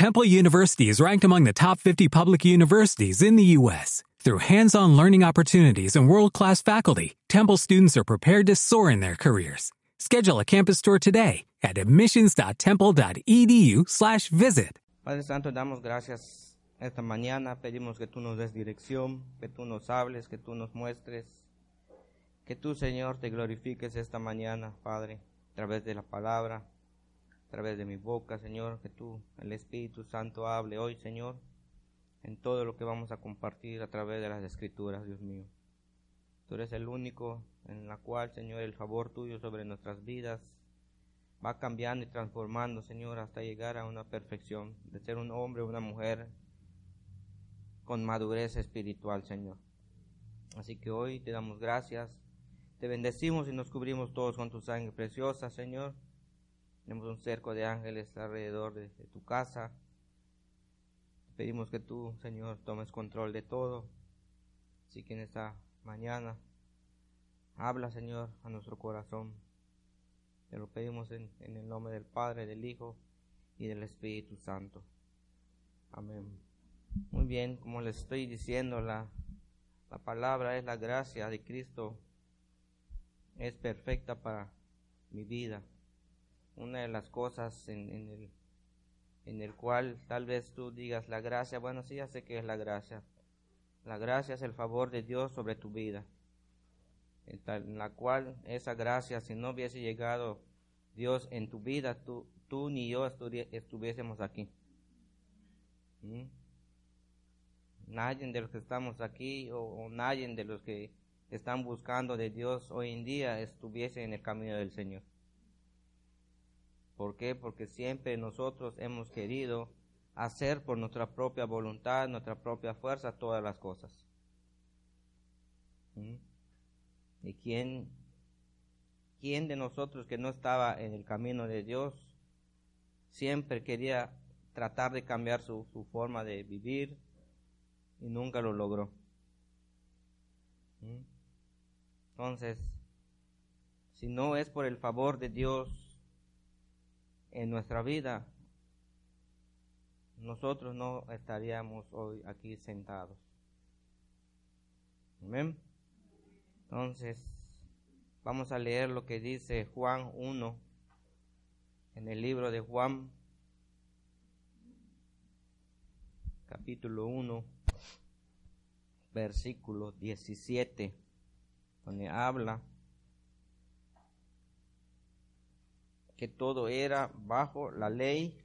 Temple University is ranked among the top 50 public universities in the U.S. Through hands-on learning opportunities and world-class faculty, Temple students are prepared to soar in their careers. Schedule a campus tour today at admissions.temple.edu/visit. Padre Santo, damos gracias esta mañana. Pedimos que tú nos des dirección, que tú nos hables, que tú nos muestres. Que tú, Señor, te glorifiques esta mañana, Padre, a través de la palabra, a través de mi boca, Señor. Que tú, el Espíritu Santo, hable hoy, Señor, en todo lo que vamos a compartir a través de las Escrituras, Dios mío. Tú eres el único en la cual, Señor, el favor tuyo sobre nuestras vidas va cambiando y transformando, Señor, hasta llegar a una perfección, de ser un hombre o una mujer con madurez espiritual, Señor. Así que hoy te damos gracias, te bendecimos y nos cubrimos todos con tu sangre preciosa, Señor. Tenemos un cerco de ángeles alrededor de, tu casa. Pedimos que tú, Señor, tomes control de todo. Así que en esta mañana, habla, Señor, a nuestro corazón. Te lo pedimos en, en, el nombre del Padre, del Hijo y del Espíritu Santo. Amén. Muy bien, como les estoy diciendo, la, la palabra es la gracia de Cristo. Es perfecta para mi vida. Una de las cosas en, en, el, en el cual tal vez tú digas la gracia, bueno, sí, ya sé que es la gracia. La gracia es el favor de Dios sobre tu vida en la cual esa gracia, si no hubiese llegado Dios en tu vida, tú, tú ni yo estuviésemos aquí. ¿Mm? Nadie de los que estamos aquí o, o, nadie de los que están buscando de Dios hoy en día estuviese en el camino del Señor. ¿Por qué? Porque siempre nosotros hemos querido hacer por nuestra propia voluntad, nuestra propia fuerza, todas las cosas. ¿Mm? ¿Y quién, quién de nosotros que no estaba en el camino de Dios siempre quería tratar de cambiar su, su forma de vivir y nunca lo logró? ¿Mm? Entonces, si no es por el favor de Dios en nuestra vida, nosotros no estaríamos hoy aquí sentados. Amén. Entonces, vamos a leer lo que dice Juan 1 en el libro de Juan, capítulo 1, versículo 17, donde habla que todo era bajo la ley,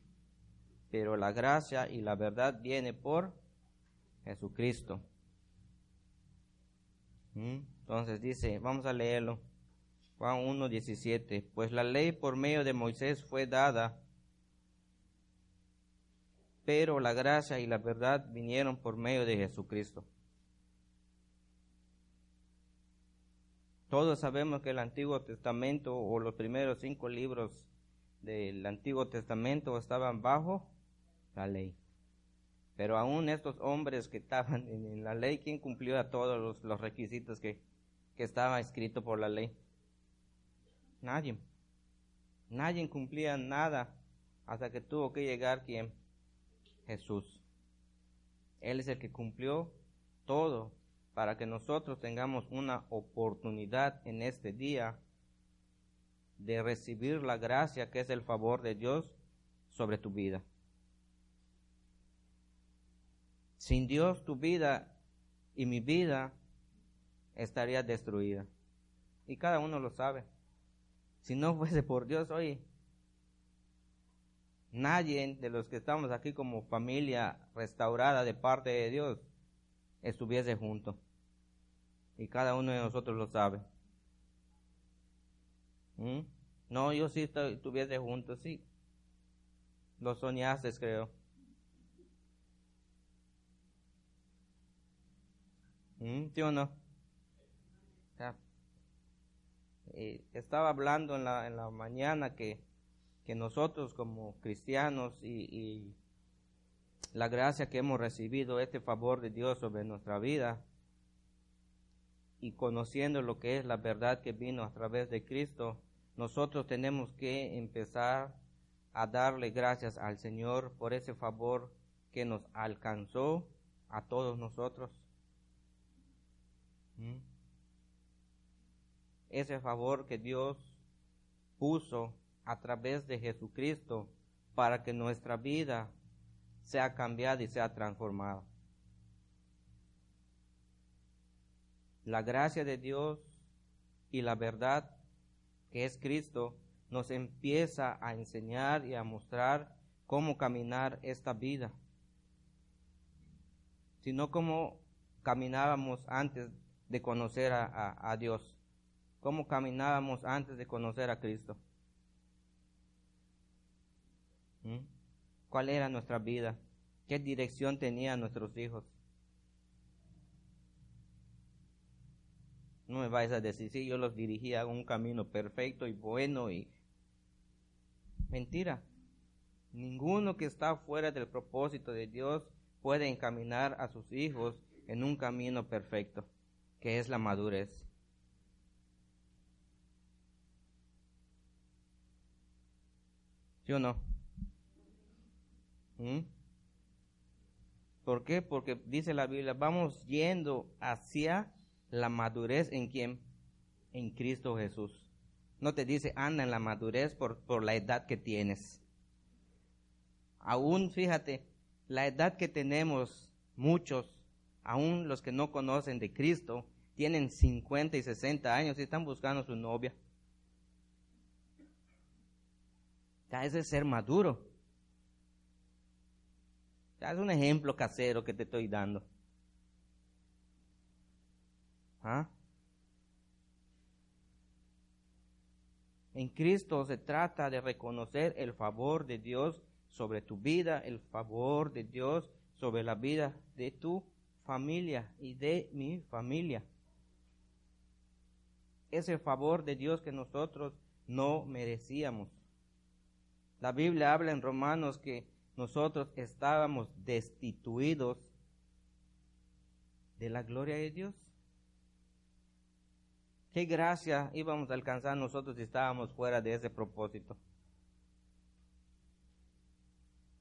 pero la gracia y la verdad viene por Jesucristo. ¿Mm? Entonces dice, vamos a leerlo. Juan 1, 17. Pues la ley por medio de Moisés fue dada, pero la gracia y la verdad vinieron por medio de Jesucristo. Todos sabemos que el Antiguo Testamento o los primeros cinco libros del Antiguo Testamento estaban bajo la ley. Pero aún estos hombres que estaban en la ley, ¿quién cumplió a todos los, requisitos que, que estaba escrito por la ley? Nadie. Nadie cumplía nada hasta que tuvo que llegar quién? Jesús. Él es el que cumplió todo para que nosotros tengamos una oportunidad en este día de recibir la gracia que es el favor de Dios sobre tu vida. Sin Dios tu vida y mi vida estaría destruida. Y cada uno lo sabe. Si no fuese por Dios hoy, nadie de los que estamos aquí como familia restaurada de parte de Dios estuviese junto. Y cada uno de nosotros lo sabe. ¿Mm? No, yo sí estuviese junto, sí. Lo soñaste, creo. ¿Mm? ¿Sí o no? Eh, estaba hablando en la, en la mañana que, que nosotros como cristianos y, la gracia que hemos recibido, este favor de Dios sobre nuestra vida y conociendo lo que es la verdad que vino a través de Cristo, nosotros tenemos que empezar a darle gracias al Señor por ese favor que nos alcanzó a todos nosotros. ¿Mm? Ese favor que Dios puso a través de Jesucristo para que nuestra vida sea cambiada y sea transformada. La gracia de Dios y la verdad que es Cristo nos empieza a enseñar y a mostrar cómo caminar esta vida, sino cómo caminábamos antes de conocer a, Dios, cómo caminábamos antes de conocer a Cristo. ¿Mm? ¿Cuál era nuestra vida? ¿Qué dirección tenían nuestros hijos? No me vais a decir, sí, yo los dirigía a un camino perfecto y bueno y... Mentira. Ninguno que está fuera del propósito de Dios puede encaminar a sus hijos en un camino perfecto, que es la madurez. ¿Sí o no? ¿Mm? ¿Por qué? Porque dice la Biblia, vamos yendo hacia la madurez en quién? En Cristo Jesús. No te dice anda en la madurez por, por la edad que tienes. Aún, fíjate, la edad que tenemos muchos, aún los que no conocen de Cristo, tienen 50 y 60 años y están buscando su novia. Ya es ser maduro. Ya es un ejemplo casero que te estoy dando. ¿Ah? En Cristo se trata de reconocer el favor de Dios sobre tu vida, el favor de Dios sobre la vida de tu familia y de mi familia. Ese favor de Dios que nosotros no merecíamos. La Biblia habla en Romanos que nosotros estábamos destituidos de la gloria de Dios. ¿Qué gracia íbamos a alcanzar nosotros si estábamos fuera de ese propósito?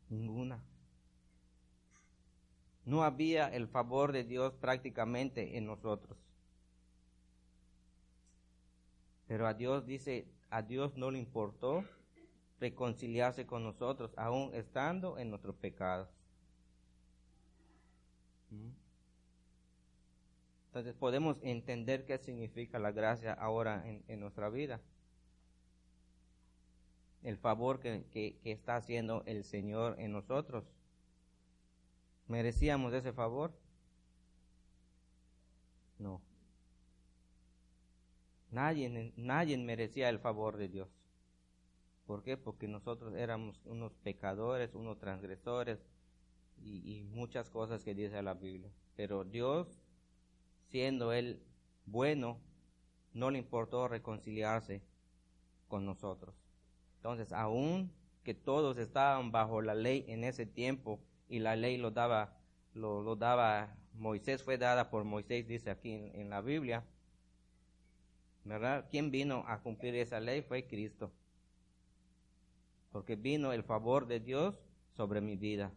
Ninguna. No había el favor de Dios prácticamente en nosotros. Pero a Dios dice, a Dios no le importó reconciliarse con nosotros, aún estando en nuestros pecados. ¿Mm? Entonces podemos entender qué significa la gracia ahora en, nuestra vida. El favor que, que está haciendo el Señor en nosotros. ¿Merecíamos ese favor? No. Nadie, nadie merecía el favor de Dios. ¿Por qué? Porque nosotros éramos unos pecadores, unos transgresores y, y muchas cosas que dice la Biblia. Pero Dios siendo Él bueno, no le importó reconciliarse con nosotros. Entonces, aún que todos estaban bajo la ley en ese tiempo y la ley lo daba, lo, daba, Moisés fue dada por Moisés, dice aquí en, la Biblia, ¿verdad? ¿Quién vino a cumplir esa ley? Fue Cristo. Porque vino el favor de Dios sobre mi vida.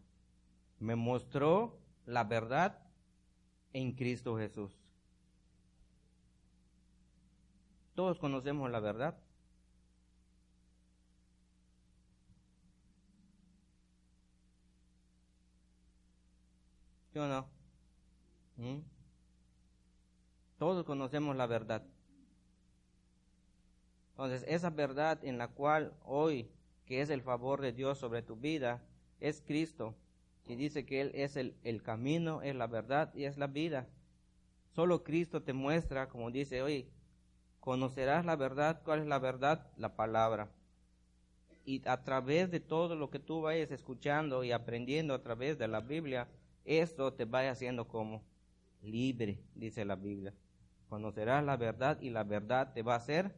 Me mostró la verdad en Cristo Jesús. Todos conocemos la verdad. ¿Sí o no? ¿Mm? Todos conocemos la verdad. Entonces, esa verdad en la cual hoy, que es el favor de Dios sobre tu vida, es Cristo. Y dice que Él es el, el camino, es la verdad y es la vida. Solo Cristo te muestra, como dice hoy, Conocerás la verdad. ¿Cuál es la verdad? La palabra. Y a través de todo lo que tú vayas escuchando y aprendiendo a través de la Biblia, esto te vaya haciendo como libre, dice la Biblia. Conocerás la verdad y la verdad te va a hacer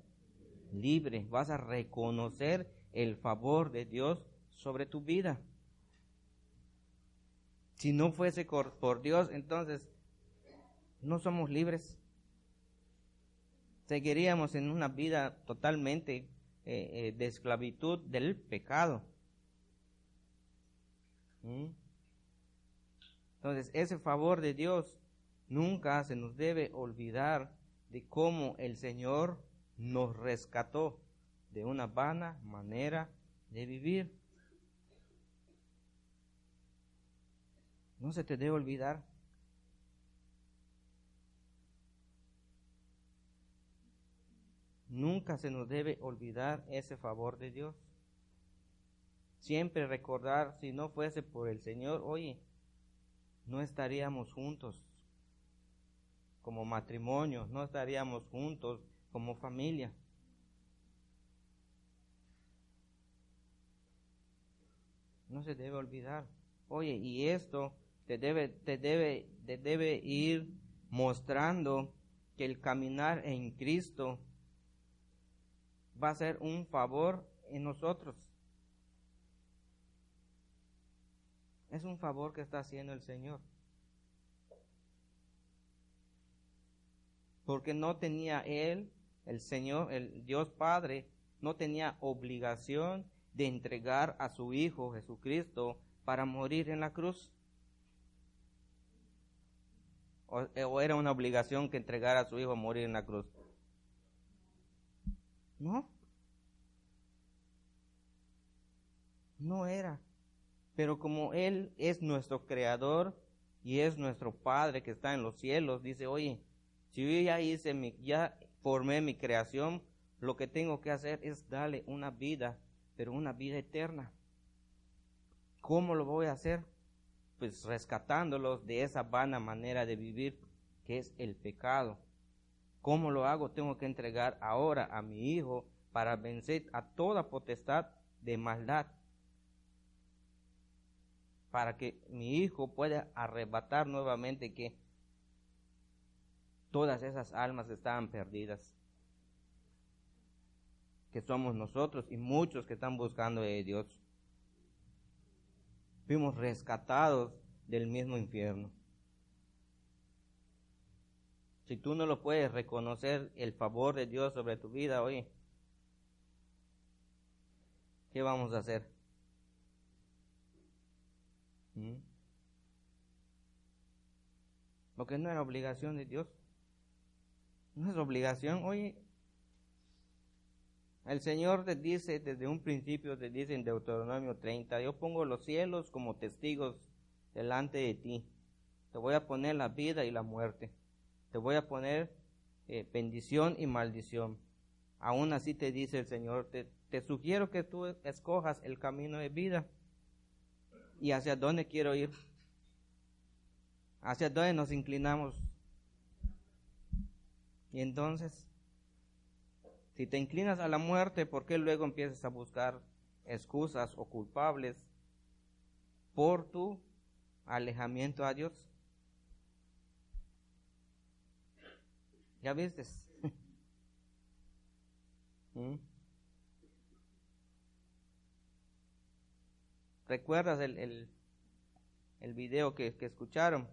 libre. Vas a reconocer el favor de Dios sobre tu vida. Si no fuese por Dios, entonces no somos libres seguiríamos en una vida totalmente eh, eh, de esclavitud del pecado. ¿Mm? Entonces, ese favor de Dios nunca se nos debe olvidar de cómo el Señor nos rescató de una vana manera de vivir. No se te debe olvidar. Nunca se nos debe olvidar ese favor de Dios. Siempre recordar, si no fuese por el Señor, oye, no estaríamos juntos como matrimonio, no estaríamos juntos como familia. No se debe olvidar. Oye, y esto te debe, te debe, te debe ir mostrando que el caminar en Cristo va a ser un favor en nosotros. Es un favor que está haciendo el Señor. Porque no tenía Él, el Señor, el Dios Padre, no tenía obligación de entregar a su Hijo Jesucristo para morir en la cruz. O, o, era una obligación que entregara a su hijo a morir en la cruz. No. No era. Pero como Él es nuestro creador y es nuestro Padre que está en los cielos, dice, oye, si yo ya hice mi, ya formé mi creación, lo que tengo que hacer es darle una vida, pero una vida eterna. ¿Cómo lo voy a hacer? Pues rescatándolos de esa vana manera de vivir que es el pecado. ¿Cómo lo hago? Tengo que entregar ahora a mi hijo para vencer a toda potestad de maldad para que mi hijo pueda arrebatar nuevamente que todas esas almas estaban perdidas, que somos nosotros y muchos que están buscando a Dios. Fuimos rescatados del mismo infierno. Si tú no lo puedes reconocer el favor de Dios sobre tu vida hoy, ¿qué vamos a hacer? Porque no era obligación de Dios. No es obligación. Oye, el Señor te dice desde un principio, te dice en Deuteronomio 30, yo pongo los cielos como testigos delante de ti. Te voy a poner la vida y la muerte. Te voy a poner eh, bendición y maldición. Aún así te dice el Señor, te, te sugiero que tú escojas el camino de vida y hacia dónde quiero ir. Hacia dónde nos inclinamos. Y entonces, si te inclinas a la muerte, ¿por qué luego empiezas a buscar excusas o culpables por tu alejamiento a Dios? ¿Ya viste? ¿Mm? ¿Recuerdas el, el, el video que, que escucharon?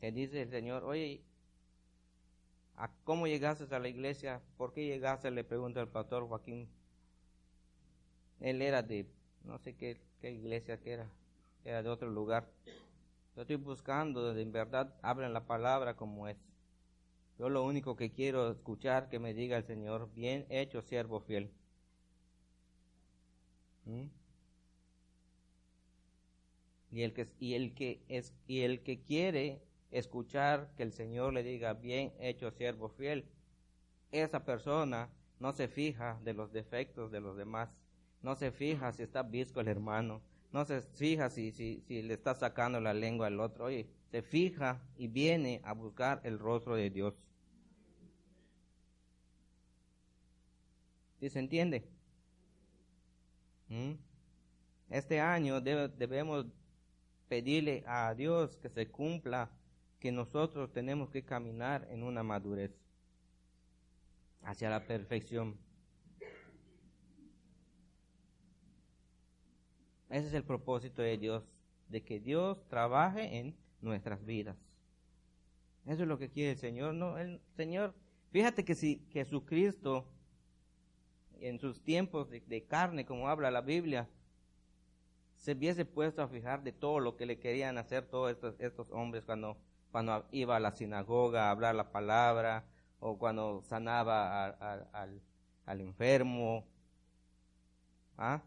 Que dice el Señor, oye, ¿a cómo llegaste a la iglesia? ¿Por qué llegaste? Le pregunta el pastor Joaquín. Él era de, no sé qué, iglesia que era, era de otro lugar. Yo estoy buscando, en verdad, hablen la palabra como es. Yo lo único que quiero escuchar que me diga el Señor, bien hecho, siervo fiel. ¿Mm? Y el que y el que es y el que quiere escuchar que el Señor le diga bien hecho siervo fiel, esa persona no se fija de los defectos de los demás, no se fija si está visco el hermano, no se fija si, si, si le está sacando la lengua al otro, oye, se fija y viene a buscar el rostro de Dios. ¿Sí se entiende? ¿Mm? Este año debemos pedirle a Dios que se cumpla que nosotros tenemos que caminar en una madurez hacia la perfección. Ese es el propósito de Dios, de que Dios trabaje en nuestras vidas. Eso es lo que quiere el Señor. No, el Señor, fíjate que si Jesucristo en sus tiempos de, carne, como habla la Biblia, se hubiese puesto a fijar de todo lo que le querían hacer todos estos, estos hombres cuando, cuando iba a la sinagoga a hablar la palabra o cuando sanaba al, al enfermo. ¿Ah?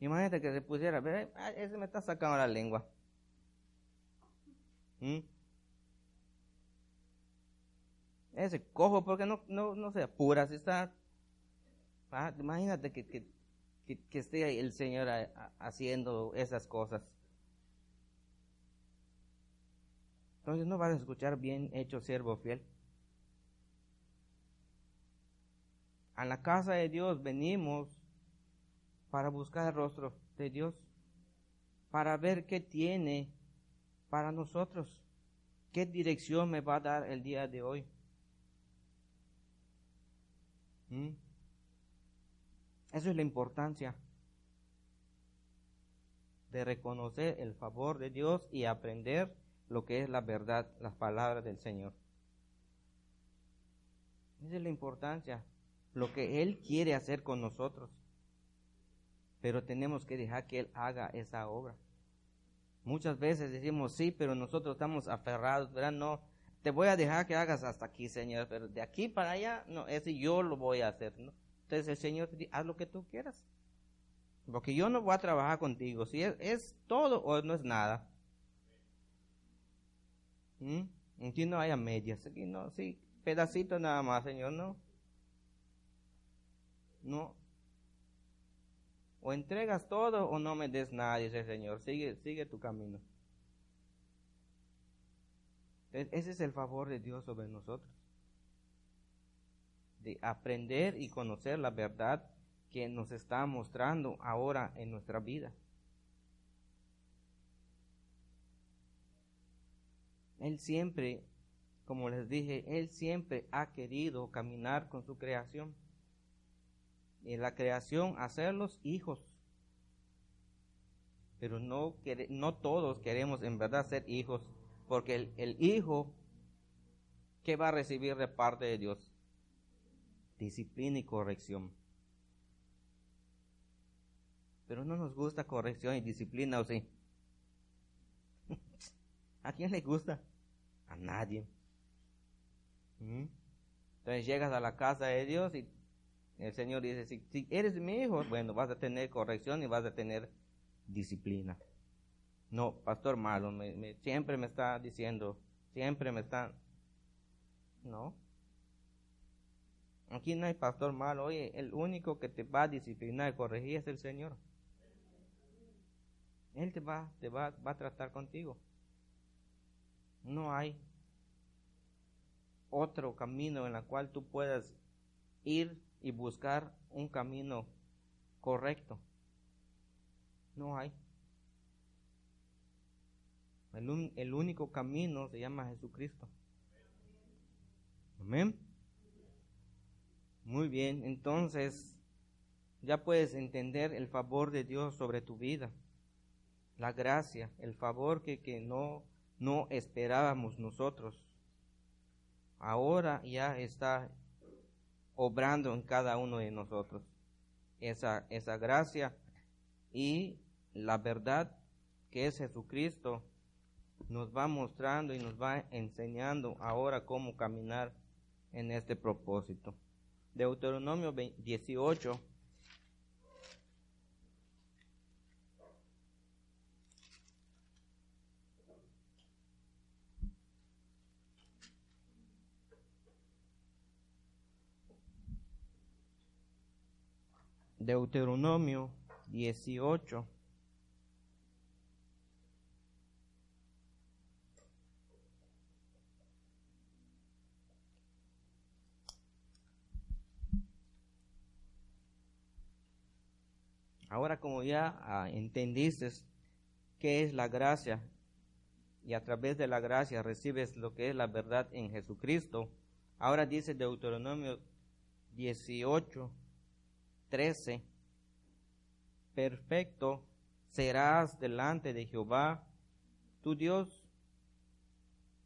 Imagínate que se pusiera, a ese me está sacando la lengua. ¿Mm? Ese cojo, porque no, no, no se apura, si está. Ah, imagínate que, que, que, esté el Señor haciendo esas cosas. Entonces no vas a escuchar bien hecho siervo fiel. A la casa de Dios venimos para buscar el rostro de Dios, para ver qué tiene para nosotros, qué dirección me va a dar el día de hoy. ¿Mm? Eso es la importancia de reconocer el favor de Dios y aprender lo que es la verdad, las palabras del Señor. Esa es la importancia, lo que Él quiere hacer con nosotros pero tenemos que dejar que Él haga esa obra. Muchas veces decimos sí, pero nosotros estamos aferrados, ¿verdad? No, te voy a dejar que hagas hasta aquí, Señor, pero de aquí para allá, no, ese yo lo voy a hacer, ¿no? Entonces el Señor te dice, haz lo que tú quieras. Porque yo no voy a trabajar contigo, si es, todo o no es nada. ¿Mm? Aquí no haya medias, aquí no, sí, pedacito nada más, Señor, no. No, o entregas todo o no me des nada, dice Señor. Sigue, sigue tu camino. Ese es el favor de Dios sobre nosotros. De aprender y conocer la verdad que nos está mostrando ahora en nuestra vida. Él siempre, como les dije, Él siempre ha querido caminar con su creación en la creación hacerlos hijos. Pero no, no todos queremos en verdad ser hijos, porque el, el hijo, ¿qué va a recibir de parte de Dios? Disciplina y corrección. Pero no nos gusta corrección y disciplina, ¿o sí? ¿A quién le gusta? A nadie. ¿Mm? Entonces llegas a la casa de Dios y el Señor dice, si, eres mi hijo, bueno, vas a tener corrección y vas a tener disciplina. No, pastor malo, me, siempre me está diciendo, siempre me está... No. Aquí no hay pastor malo. Oye, el único que te va a disciplinar y corregir es el Señor. Él te va, te va, va a tratar contigo. No hay otro camino en el cual tú puedas ir y buscar un camino correcto. No hay. El, el único camino se llama Jesucristo. Amén. Muy bien, entonces ya puedes entender el favor de Dios sobre tu vida, la gracia, el favor que, que no, no esperábamos nosotros. Ahora ya está obrando en cada uno de nosotros. Esa, esa gracia y la verdad que es Jesucristo nos va mostrando y nos va enseñando ahora cómo caminar en este propósito. Deuteronomio 18 Deuteronomio 18. Ahora como ya ah, entendiste qué es la gracia y a través de la gracia recibes lo que es la verdad en Jesucristo, ahora dice Deuteronomio 18, 13, perfecto serás delante de Jehová, tu Dios.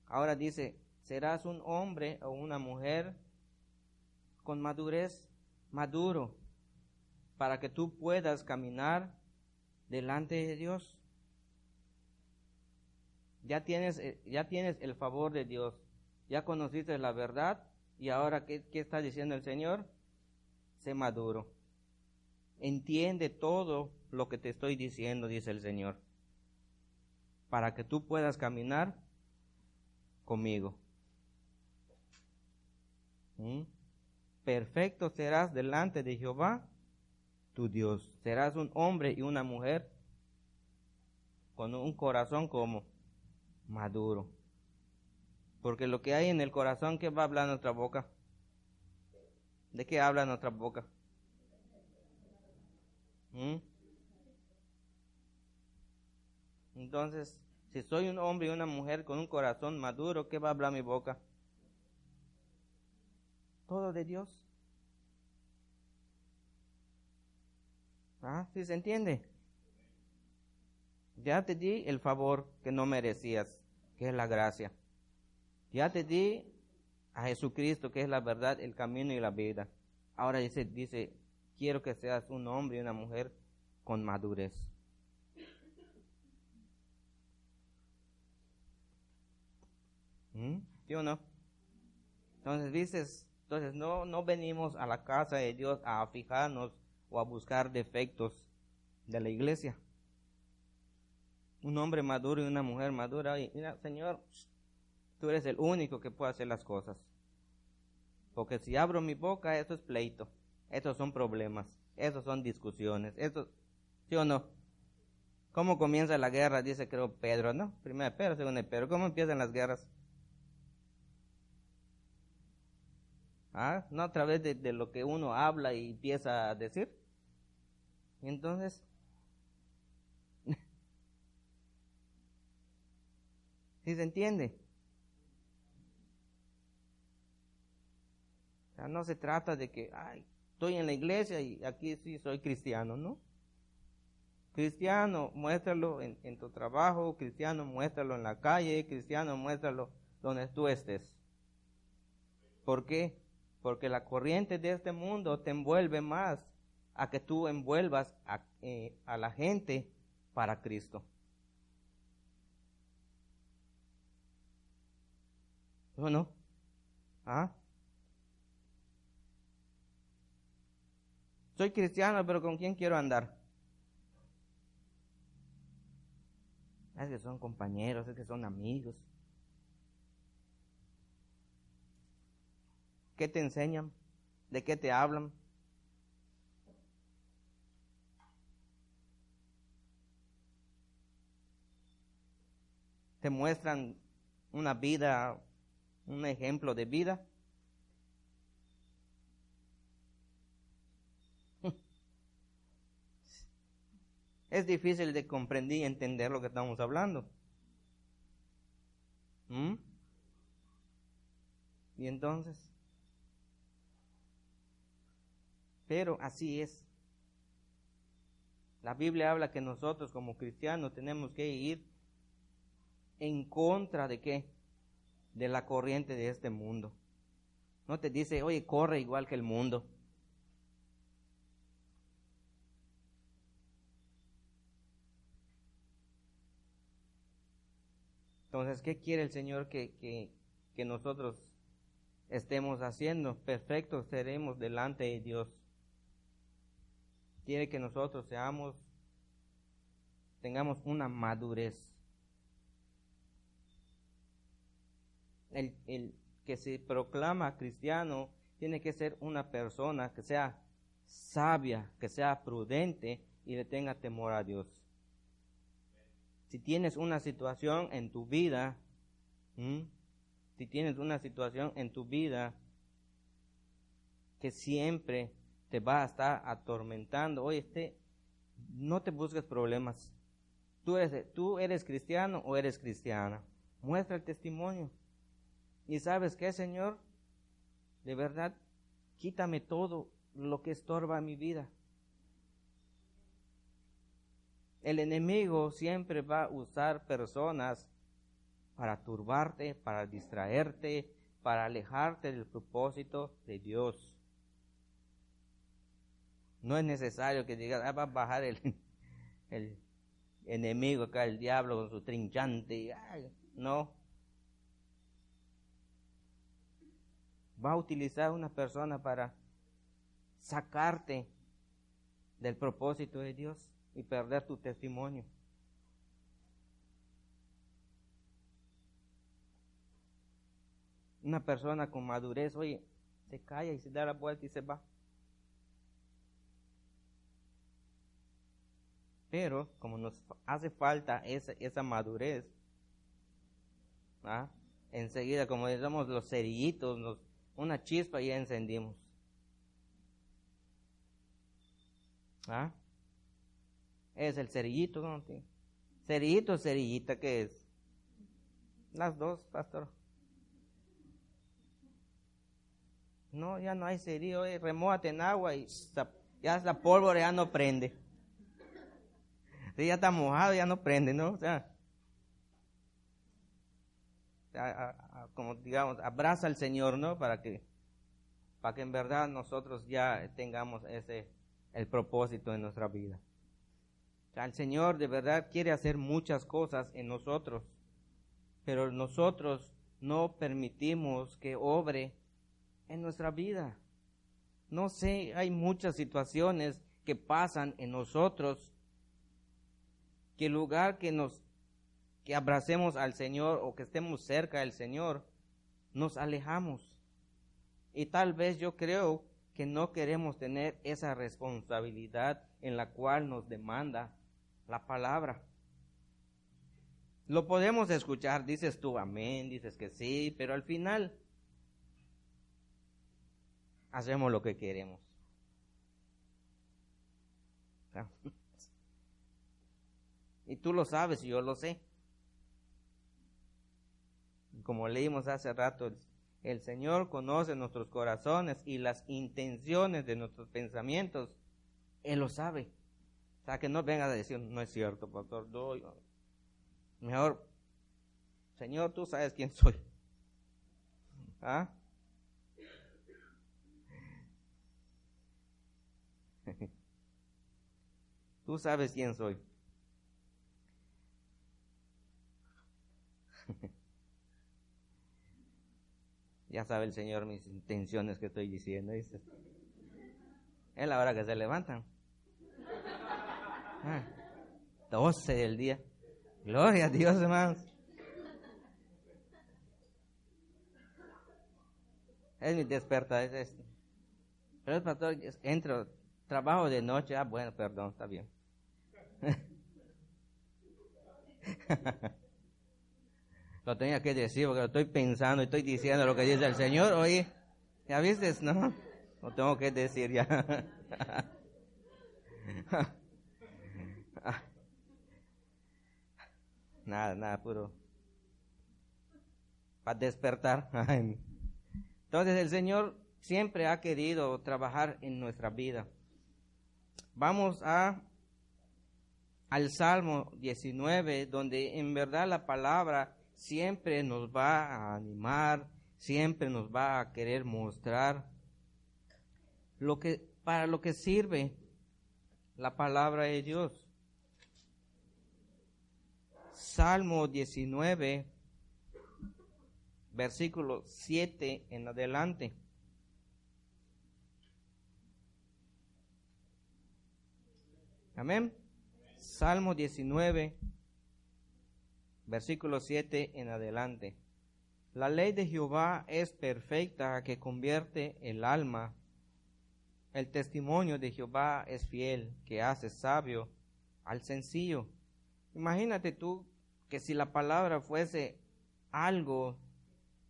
Ahora dice, serás un hombre o una mujer con madurez, maduro, para que tú puedas caminar delante de Dios. Ya tienes, eh, ya tienes el favor de Dios. Ya conociste la verdad y ahora ¿qué, qué está diciendo el Señor? Sé maduro. Entiende todo lo que te estoy diciendo, dice el Señor, para que tú puedas caminar conmigo. ¿Mm? Perfecto serás delante de Jehová, tu Dios. Serás un hombre y una mujer con un corazón como maduro. Porque lo que hay en el corazón, ¿qué va a hablar nuestra boca? ¿De qué habla nuestra boca? ¿Mm? Entonces, si soy un hombre y una mujer con un corazón maduro, ¿qué va a hablar mi boca? Todo de Dios. ¿Ah? ¿Sí se entiende? Ya te di el favor que no merecías, que es la gracia. Ya te di a Jesucristo, que es la verdad, el camino y la vida. Ahora dice, dice, quiero que seas un hombre y una mujer con madurez. ¿Mm? ¿Sí o no? Entonces dices, entonces no, no venimos a la casa de Dios a fijarnos o a buscar defectos de la iglesia. Un hombre maduro y una mujer madura, y mira, Señor, tú eres el único que puede hacer las cosas. Porque si abro mi boca, eso es pleito, esos son problemas, esos son discusiones, eso, ¿sí o no? ¿Cómo comienza la guerra? Dice creo Pedro, ¿no? Primero Pedro, segundo Pedro. ¿Cómo empiezan las guerras? ¿Ah? No a través de, lo que uno habla y empieza a decir. Entonces, ¿sí se entiende? No se trata de que, ay, estoy en la iglesia y aquí sí soy cristiano, ¿no? Cristiano, muéstralo en, tu trabajo, cristiano, muéstralo en la calle, cristiano, muéstralo donde tú estés. ¿Por qué? porque la corriente de este mundo te envuelve más a que tú envuelvas a, eh, a la gente para Cristo. ¿O no? ¿Ah? Soy cristiano, pero ¿con quién quiero andar? Es que son compañeros, es que son amigos. ¿Qué te enseñan? ¿De qué te hablan? ¿Te muestran una vida, un ejemplo de vida? Es difícil de comprender y entender lo que estamos hablando. ¿Mm? Y entonces, Pero así es. La Biblia habla que nosotros como cristianos tenemos que ir en contra de qué? De la corriente de este mundo. No te dice, oye, corre igual que el mundo. Entonces, ¿qué quiere el Señor que, que, que nosotros estemos haciendo? Perfectos seremos delante de Dios quiere que nosotros seamos, tengamos una madurez. El, el que se proclama cristiano tiene que ser una persona que sea sabia, que sea prudente y le tenga temor a Dios. Si tienes una situación en tu vida, si tienes una situación en tu vida que siempre te va a estar atormentando. Oye, este, no te busques problemas. Tú eres, tú eres cristiano o eres cristiana. Muestra el testimonio. Y sabes qué, Señor, de verdad, quítame todo lo que estorba mi vida. El enemigo siempre va a usar personas para turbarte, para distraerte, para alejarte del propósito de Dios. No es necesario que digas, ah, va a bajar el, el enemigo acá, el diablo con su trinchante. no. Va a utilizar una persona para sacarte del propósito de Dios y perder tu testimonio. Una persona con madurez, oye, se calla y se da la vuelta y se va. Pero como nos hace falta esa, esa madurez, ¿ah? enseguida, como decimos los cerillitos, una chispa y encendimos. ¿Ah? Es el cerillito, ¿no? Cerillito cerillita, ¿qué es? Las dos, pastor. No, ya no hay cerillo, remójate en agua y ya la pólvora ya no prende. Ya está mojado, ya no prende, ¿no? O sea, como digamos, abraza al Señor, ¿no? Para que, para que en verdad nosotros ya tengamos ese, el propósito en nuestra vida. El Señor de verdad quiere hacer muchas cosas en nosotros, pero nosotros no permitimos que obre en nuestra vida. No sé, hay muchas situaciones que pasan en nosotros que lugar que nos que abracemos al Señor o que estemos cerca del Señor, nos alejamos. Y tal vez yo creo que no queremos tener esa responsabilidad en la cual nos demanda la palabra. Lo podemos escuchar, dices tú amén, dices que sí, pero al final hacemos lo que queremos. Y tú lo sabes y yo lo sé. Como leímos hace rato, el Señor conoce nuestros corazones y las intenciones de nuestros pensamientos. Él lo sabe. O sea, que no venga a decir, no es cierto, pastor. Mejor, Señor, tú sabes quién soy. ¿Ah? Tú sabes quién soy. ya sabe el Señor mis intenciones que estoy diciendo. Es la hora que se levantan. 12 ah, del día. Gloria a Dios, hermanos. Es mi despertar, es esto. Pero el pastor, entro, trabajo de noche, ah, bueno, perdón, está bien. lo tenía que decir porque lo estoy pensando y estoy diciendo lo que dice el Señor. Oye, ¿ya viste? No, lo tengo que decir ya. nada, nada, puro. Para despertar. Entonces el Señor siempre ha querido trabajar en nuestra vida. Vamos a al Salmo 19, donde en verdad la palabra siempre nos va a animar, siempre nos va a querer mostrar lo que para lo que sirve la palabra de Dios. Salmo 19 versículo 7 en adelante. Amén. Salmo 19 versículo 7 en adelante. La ley de Jehová es perfecta que convierte el alma. El testimonio de Jehová es fiel que hace sabio al sencillo. Imagínate tú que si la palabra fuese algo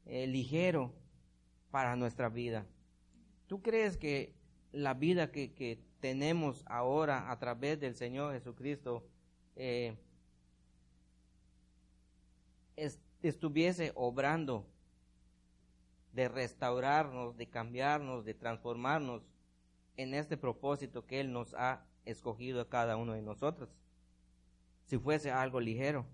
eh, ligero para nuestra vida. ¿Tú crees que la vida que, que tenemos ahora a través del Señor Jesucristo eh, estuviese obrando de restaurarnos, de cambiarnos, de transformarnos en este propósito que Él nos ha escogido a cada uno de nosotros. Si fuese algo ligero.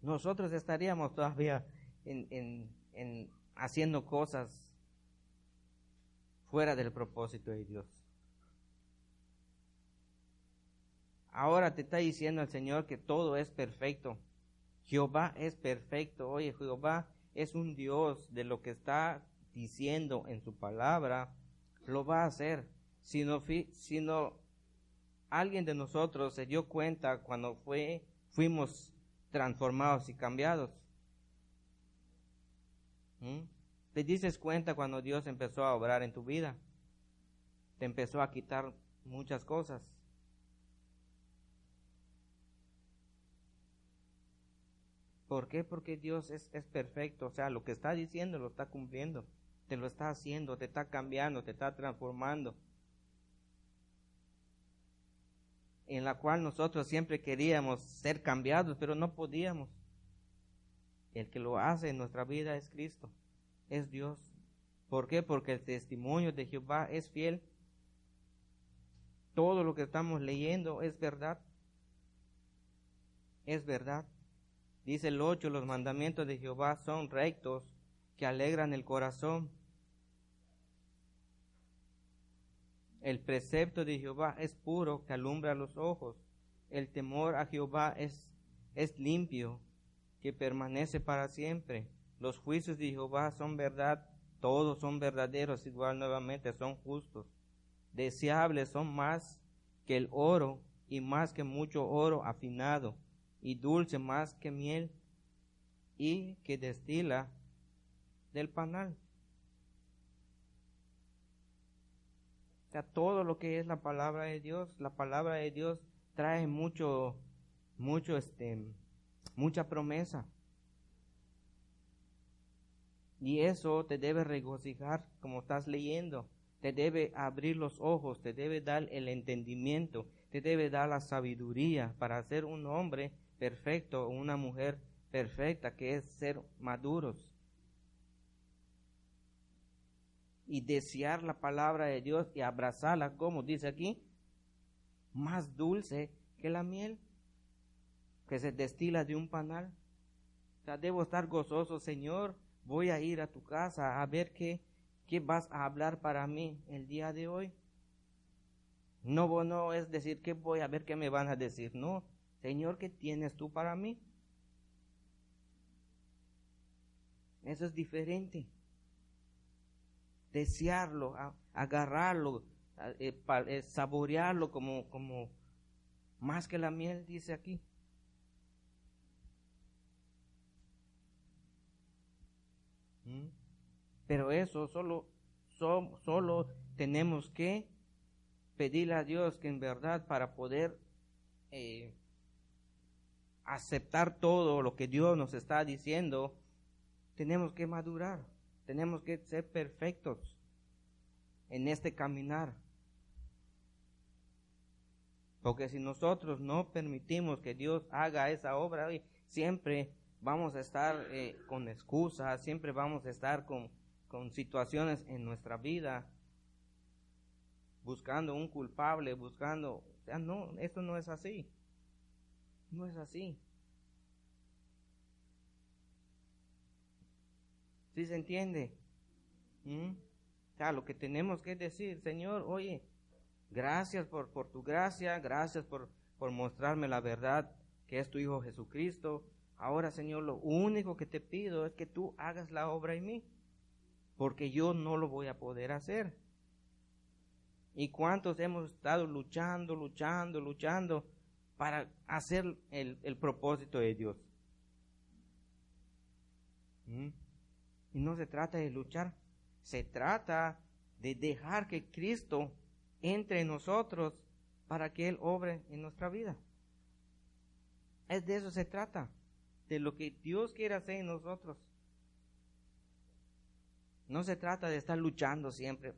Nosotros estaríamos todavía en, en, en haciendo cosas fuera del propósito de Dios. Ahora te está diciendo el Señor que todo es perfecto. Jehová es perfecto. Oye, Jehová es un Dios de lo que está diciendo en su palabra, lo va a hacer. Si no, si no alguien de nosotros se dio cuenta cuando fue, fuimos transformados y cambiados. ¿Mm? Te dices cuenta cuando Dios empezó a obrar en tu vida. Te empezó a quitar muchas cosas. ¿Por qué? Porque Dios es, es, perfecto. O sea, lo que está diciendo lo está cumpliendo. Te lo está haciendo, te está cambiando, te está transformando. En la cual nosotros siempre queríamos ser cambiados, pero no podíamos. El que lo hace en nuestra vida es Cristo, es Dios. ¿Por qué? Porque el testimonio de Jehová es fiel. Todo lo que estamos leyendo es verdad. Es verdad. Dice el 8, los mandamientos de Jehová son rectos, que alegran el corazón. El precepto de Jehová es puro, que alumbra los ojos. El temor a Jehová es, es limpio, que permanece para siempre. Los juicios de Jehová son verdad, todos son verdaderos, igual nuevamente son justos. Deseables son más que el oro y más que mucho oro afinado y dulce más que miel y que destila del panal. O todo lo que es la palabra de Dios, la palabra de Dios trae mucho, mucho, este, mucha promesa. Y eso te debe regocijar como estás leyendo. Te debe abrir los ojos, te debe dar el entendimiento, te debe dar la sabiduría para ser un hombre perfecto, una mujer perfecta, que es ser maduros. Y desear la palabra de Dios y abrazarla, como dice aquí, más dulce que la miel que se destila de un panal. O debo estar gozoso, Señor. Voy a ir a tu casa a ver qué, qué vas a hablar para mí el día de hoy. No, no es decir que voy a ver qué me van a decir. No, Señor, ¿qué tienes tú para mí? Eso es diferente. Desearlo, agarrarlo, eh, eh, saborearlo como, como más que la miel, dice aquí. ¿Mm? Pero eso solo, solo tenemos que pedirle a Dios que en verdad para poder eh, aceptar todo lo que Dios nos está diciendo, tenemos que madurar, tenemos que ser perfectos en este caminar. Porque si nosotros no permitimos que Dios haga esa obra, siempre vamos a estar eh, con excusas, siempre vamos a estar con, con situaciones en nuestra vida, buscando un culpable, buscando, sea, no, esto no es así. No es así. ¿Sí se entiende? ¿Mm? O sea, lo que tenemos que decir, Señor, oye, gracias por, tu gracia, gracias por, por mostrarme la verdad que es tu Hijo Jesucristo. Ahora, Señor, lo único que te pido es que tú hagas la obra en mí, porque yo no lo voy a poder hacer. ¿Y cuántos hemos estado luchando, luchando, luchando para hacer el, propósito de Dios. ¿Mm? Y no se trata de luchar, se trata de dejar que Cristo entre en nosotros para que Él obre en nuestra vida. Es de eso se trata, de lo que Dios quiere hacer en nosotros. No se trata de estar luchando siempre.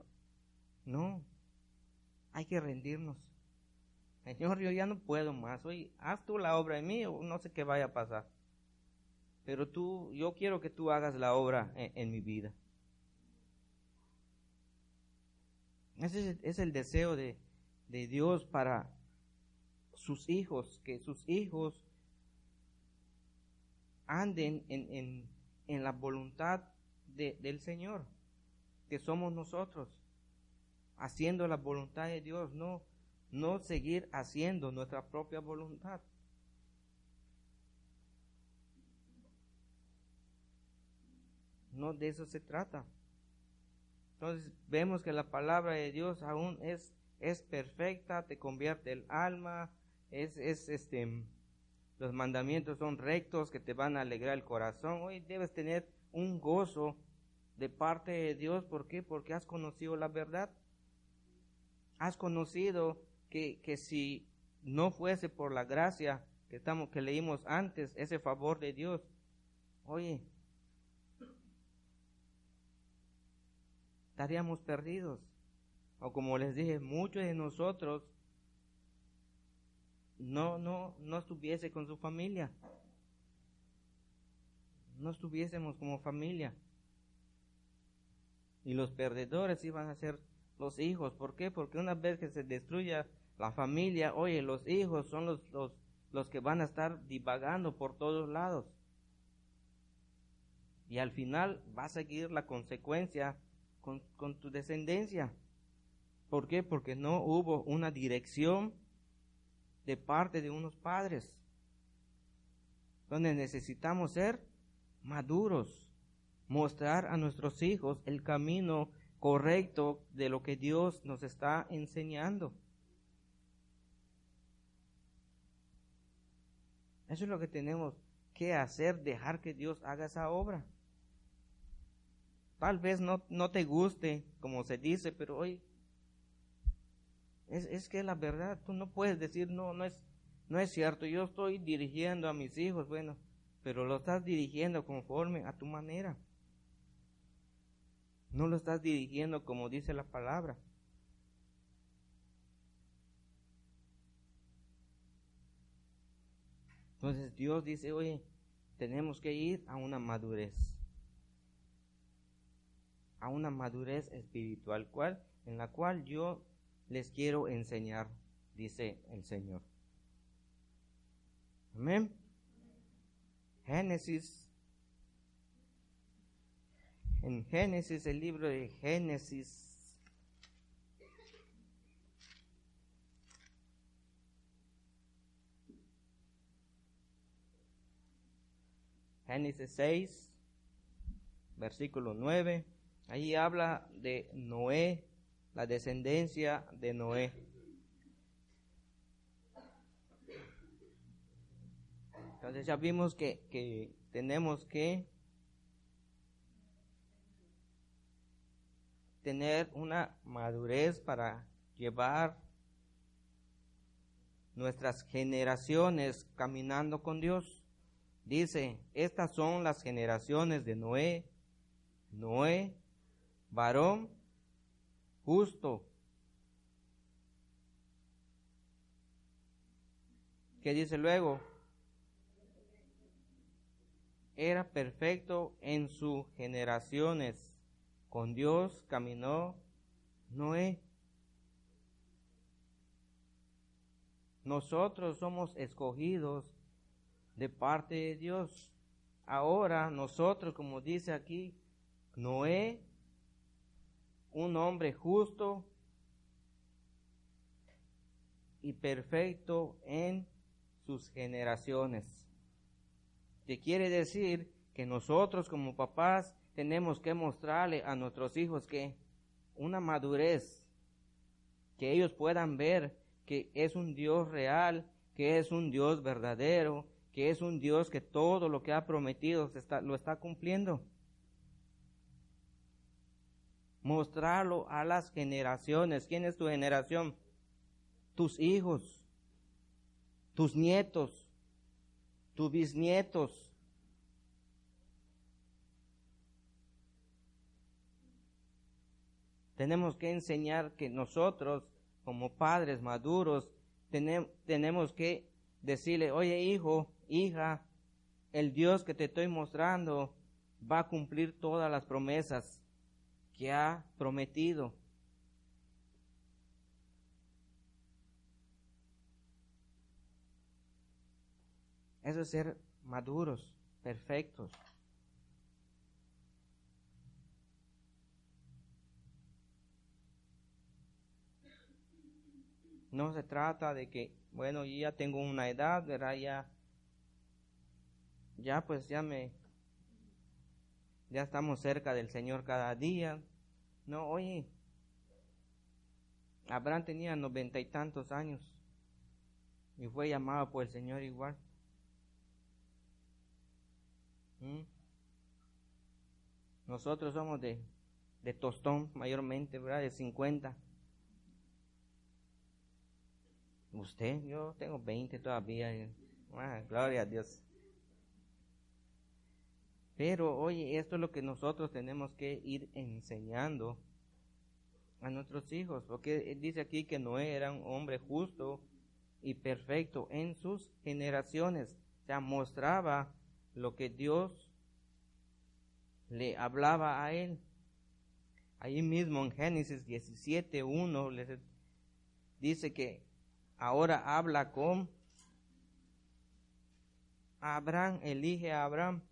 No, hay que rendirnos. Señor, yo ya no puedo más. Oye, haz tú la obra en mí o no sé qué vaya a pasar. Pero tú, yo quiero que tú hagas la obra en, mi vida. Ese es, el deseo de, Dios para sus hijos, que sus hijos anden en, la voluntad del Señor, que somos nosotros. haciendo la voluntad de Dios, no, no seguir haciendo nuestra propia voluntad. No de eso se trata. Entonces vemos que la palabra de Dios aún es, es perfecta, te convierte el alma, es, es este, los mandamientos son rectos que te van a alegrar el corazón. Hoy debes tener un gozo de parte de Dios. ¿Por qué? Porque has conocido la verdad. Has conocido que, que si no fuese por la gracia que, estamos, que leímos antes, ese favor de Dios, oye, estaríamos perdidos. O como les dije, muchos de nosotros no, no, no estuviese con su familia. No estuviésemos como familia. Y los perdedores iban a ser los hijos. ¿Por qué? Porque una vez que se destruya la familia, oye, los hijos son los, los, los que van a estar divagando por todos lados. Y al final va a seguir la consecuencia con, tu descendencia. ¿Por qué? Porque no hubo una dirección de parte de unos padres. Donde necesitamos ser maduros, mostrar a nuestros hijos el camino correcto de lo que Dios nos está enseñando. Eso es lo que tenemos que hacer, dejar que Dios haga esa obra. Tal vez no, no te guste, como se dice, pero hoy es, es que la verdad, tú no puedes decir, no, no es, no es cierto, yo estoy dirigiendo a mis hijos, bueno, pero lo estás dirigiendo conforme a tu manera. No lo estás dirigiendo como dice la palabra. Entonces Dios dice, oye, tenemos que ir a una madurez a una madurez espiritual, cual, en la cual yo les quiero enseñar, dice el Señor. Amén. Génesis. En Génesis, el libro de Génesis. Génesis 6, versículo 9. Ahí habla de Noé, la descendencia de Noé. Entonces ya vimos que, que tenemos que tener una madurez para llevar nuestras generaciones caminando con Dios. Dice, estas son las generaciones de Noé. Noé varón justo. ¿Qué dice luego? Era perfecto en sus generaciones. Con Dios caminó Noé. Nosotros somos escogidos de parte de Dios. Ahora nosotros, como dice aquí, Noé un hombre justo y perfecto en sus generaciones. Que quiere decir que nosotros como papás tenemos que mostrarle a nuestros hijos que una madurez, que ellos puedan ver que es un Dios real, que es un Dios verdadero, que es un Dios que todo lo que ha prometido lo está cumpliendo mostrarlo a las generaciones. ¿Quién es tu generación? Tus hijos, tus nietos, tus bisnietos. Tenemos que enseñar que nosotros, como padres maduros, tenemos que decirle, oye hijo, hija, el Dios que te estoy mostrando va a cumplir todas las promesas que ha prometido. Eso es ser maduros, perfectos. No se trata de que, bueno, yo ya tengo una edad, ¿verdad? Ya, ya pues ya me, ya estamos cerca del Señor cada día. No, oye, Abraham tenía noventa y tantos años y fue llamado por el Señor igual. ¿Mm? Nosotros somos de, tostón mayormente, ¿verdad? De 50. Usted, yo tengo 20 todavía. Ah, gloria a Dios. Pero oye, esto es lo que nosotros tenemos que ir enseñando a nuestros hijos, porque dice aquí que Noé era un hombre justo y perfecto en sus generaciones, o sea, mostraba lo que Dios le hablaba a él. Ahí mismo en Génesis 17.1 les dice que ahora habla con Abraham, elige a Abraham.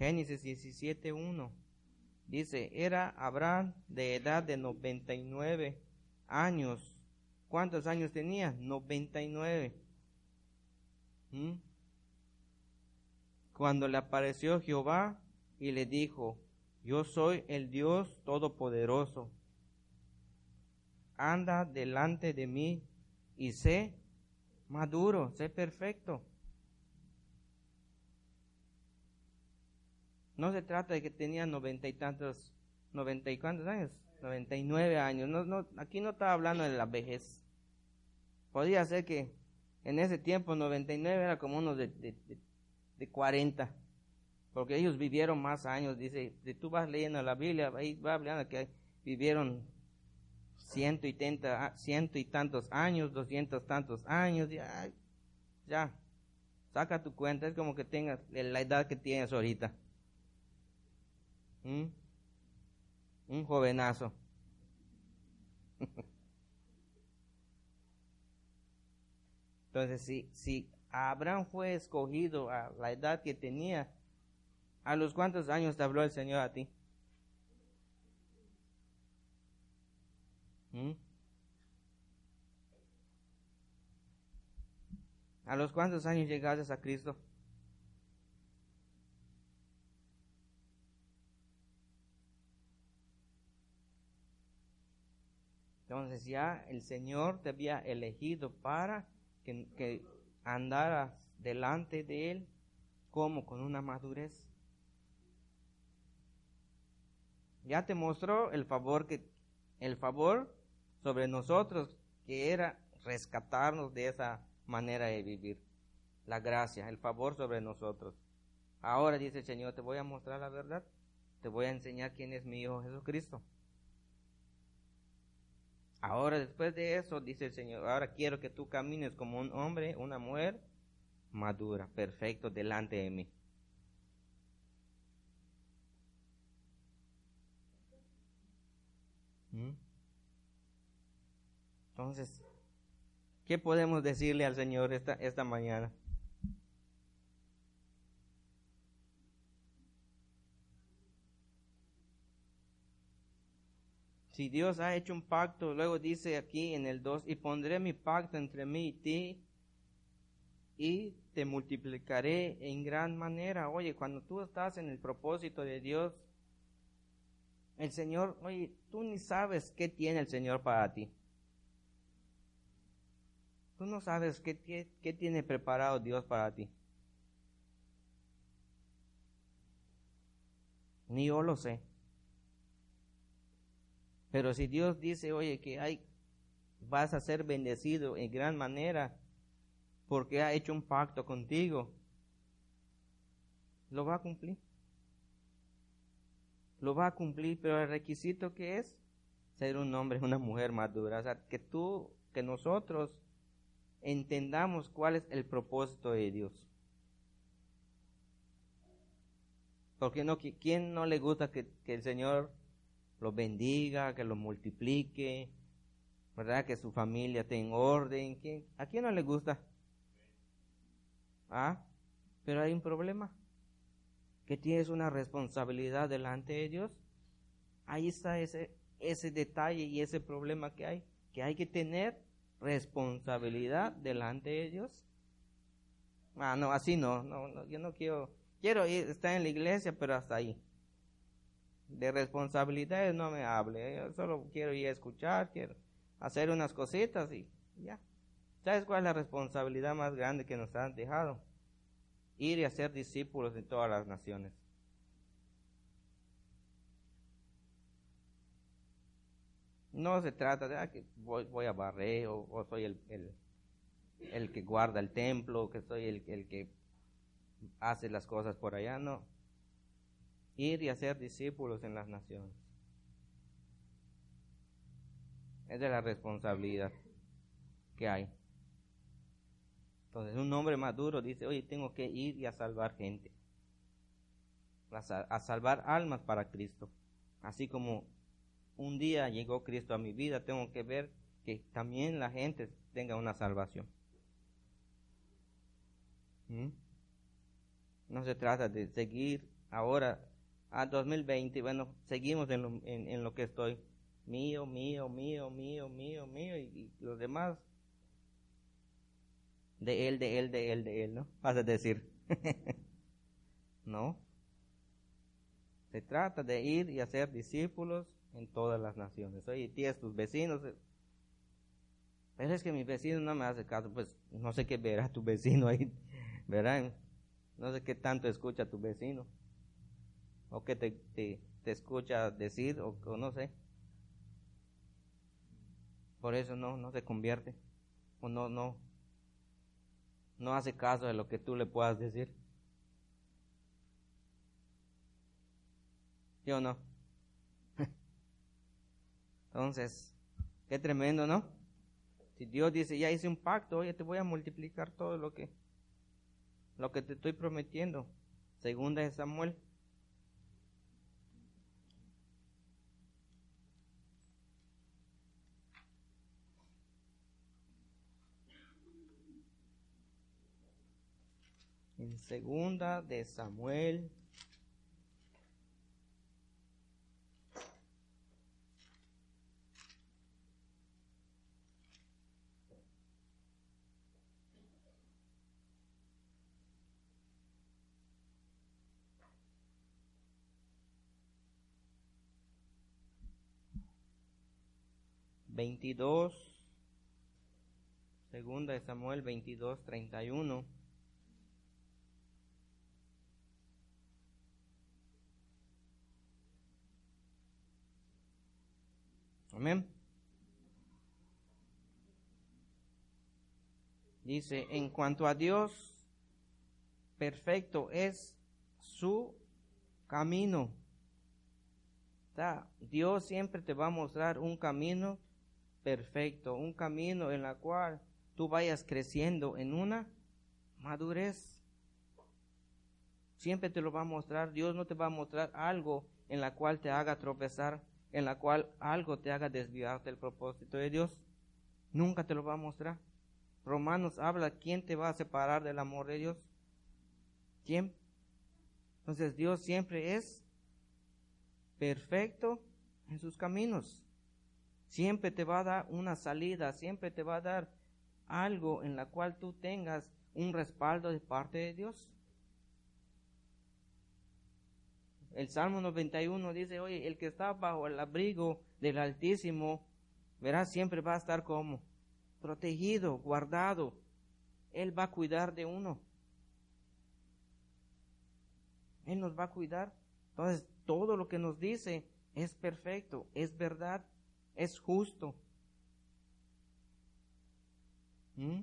Génesis 17.1 dice, era Abraham de edad de 99 años. ¿Cuántos años tenía? 99. ¿Mm? Cuando le apareció Jehová y le dijo, yo soy el Dios Todopoderoso. Anda delante de mí y sé maduro, sé perfecto. No se trata de que tenía noventa y tantos, noventa y cuántos años, noventa y nueve años. No, no, aquí no estaba hablando de la vejez. Podría ser que en ese tiempo noventa y nueve era como uno de, de, de, 40 porque ellos vivieron más años, dice, si tú vas leyendo la Biblia, ahí va hablando que vivieron ciento y, tenta, ciento y tantos años, doscientos tantos años, ya, ya, saca tu cuenta, es como que tengas la edad que tienes ahorita. ¿Mm? Un jovenazo. Entonces, si, si Abraham fue escogido a la edad que tenía, ¿a los cuántos años te habló el Señor a ti? ¿Mm? ¿A los cuántos años llegaste a Cristo? Entonces ya el Señor te había elegido para que, andaras delante de Él como con una madurez. Ya te mostró el favor que el favor sobre nosotros que era rescatarnos de esa manera de vivir. La gracia, el favor sobre nosotros. Ahora dice el Señor, te voy a mostrar la verdad. Te voy a enseñar quién es mi Hijo Jesucristo. Ahora después de eso, dice el Señor, ahora quiero que tú camines como un hombre, una mujer madura, perfecto delante de mí. ¿Mm? Entonces, ¿qué podemos decirle al Señor esta, esta mañana? Si Dios ha hecho un pacto, luego dice aquí en el 2, y pondré mi pacto entre mí y ti, y te multiplicaré en gran manera. Oye, cuando tú estás en el propósito de Dios, el Señor, oye, tú ni sabes qué tiene el Señor para ti. Tú no sabes qué, qué tiene preparado Dios para ti. Ni yo lo sé. Pero si Dios dice, oye, que vas a ser bendecido en gran manera porque ha hecho un pacto contigo, lo va a cumplir. Lo va a cumplir, pero el requisito que es ser un hombre, una mujer madura. O sea, que tú, que nosotros entendamos cuál es el propósito de Dios. Porque no, ¿quién no le gusta que el Señor lo bendiga, que lo multiplique, ¿verdad? Que su familia esté en orden. ¿A quién no le gusta? ¿Ah? Pero hay un problema. Que tienes una responsabilidad delante de Dios. Ahí está ese, ese detalle y ese problema que hay. Que hay que tener responsabilidad delante de Dios. Ah, no, así no, no, no yo no quiero, quiero ir, estar en la iglesia, pero hasta ahí. De responsabilidades no me hable, yo solo quiero ir a escuchar, quiero hacer unas cositas y ya. ¿Sabes cuál es la responsabilidad más grande que nos han dejado? Ir y hacer discípulos de todas las naciones. No se trata de ah, que voy, a barrer o, soy el, el, que guarda el templo, que soy el, el que hace las cosas por allá, no. Ir y hacer discípulos en las naciones. Es de la responsabilidad que hay. Entonces un hombre maduro dice, oye, tengo que ir y a salvar gente, a salvar almas para Cristo. Así como un día llegó Cristo a mi vida, tengo que ver que también la gente tenga una salvación. ¿Mm? No se trata de seguir ahora a 2020, bueno, seguimos en lo, en, lo que estoy. Mío, mío, mío, mío, mío, mío, y, los demás de él, de él, de él, de él, ¿no? Vas a decir. no. Se trata de ir y hacer discípulos en todas las naciones. Oye, tienes tus vecinos. Eh, pero es que mi vecino no me hace caso, pues no sé qué verá tu vecino ahí, verá, no sé qué tanto escucha tu vecino, o qué te, te, escucha decir, o, no sé. Por eso no, no se convierte, o no, no, no hace caso de lo que tú le puedas decir. ¿Sí o no? Entonces, qué tremendo, ¿no? Si Dios dice, ya hice un pacto, oye, te voy a multiplicar todo lo que, lo que te estoy prometiendo. Segunda de Samuel. Segunda de Samuel 22, segunda de Samuel 22, 31. Amén. Dice, en cuanto a Dios, perfecto es su camino. Dios siempre te va a mostrar un camino perfecto, un camino en la cual tú vayas creciendo en una madurez. Siempre te lo va a mostrar, Dios no te va a mostrar algo en la cual te haga tropezar, en la cual algo te haga desviarte del propósito de Dios. Nunca te lo va a mostrar. Romanos habla, ¿quién te va a separar del amor de Dios? ¿Quién? Entonces Dios siempre es perfecto en sus caminos siempre te va a dar una salida, siempre te va a dar algo en la cual tú tengas un respaldo de parte de Dios. El Salmo 91 dice, oye, el que está bajo el abrigo del Altísimo, verás, siempre va a estar como protegido, guardado. Él va a cuidar de uno. Él nos va a cuidar. Entonces, todo lo que nos dice es perfecto, es verdad es justo. ¿Mm?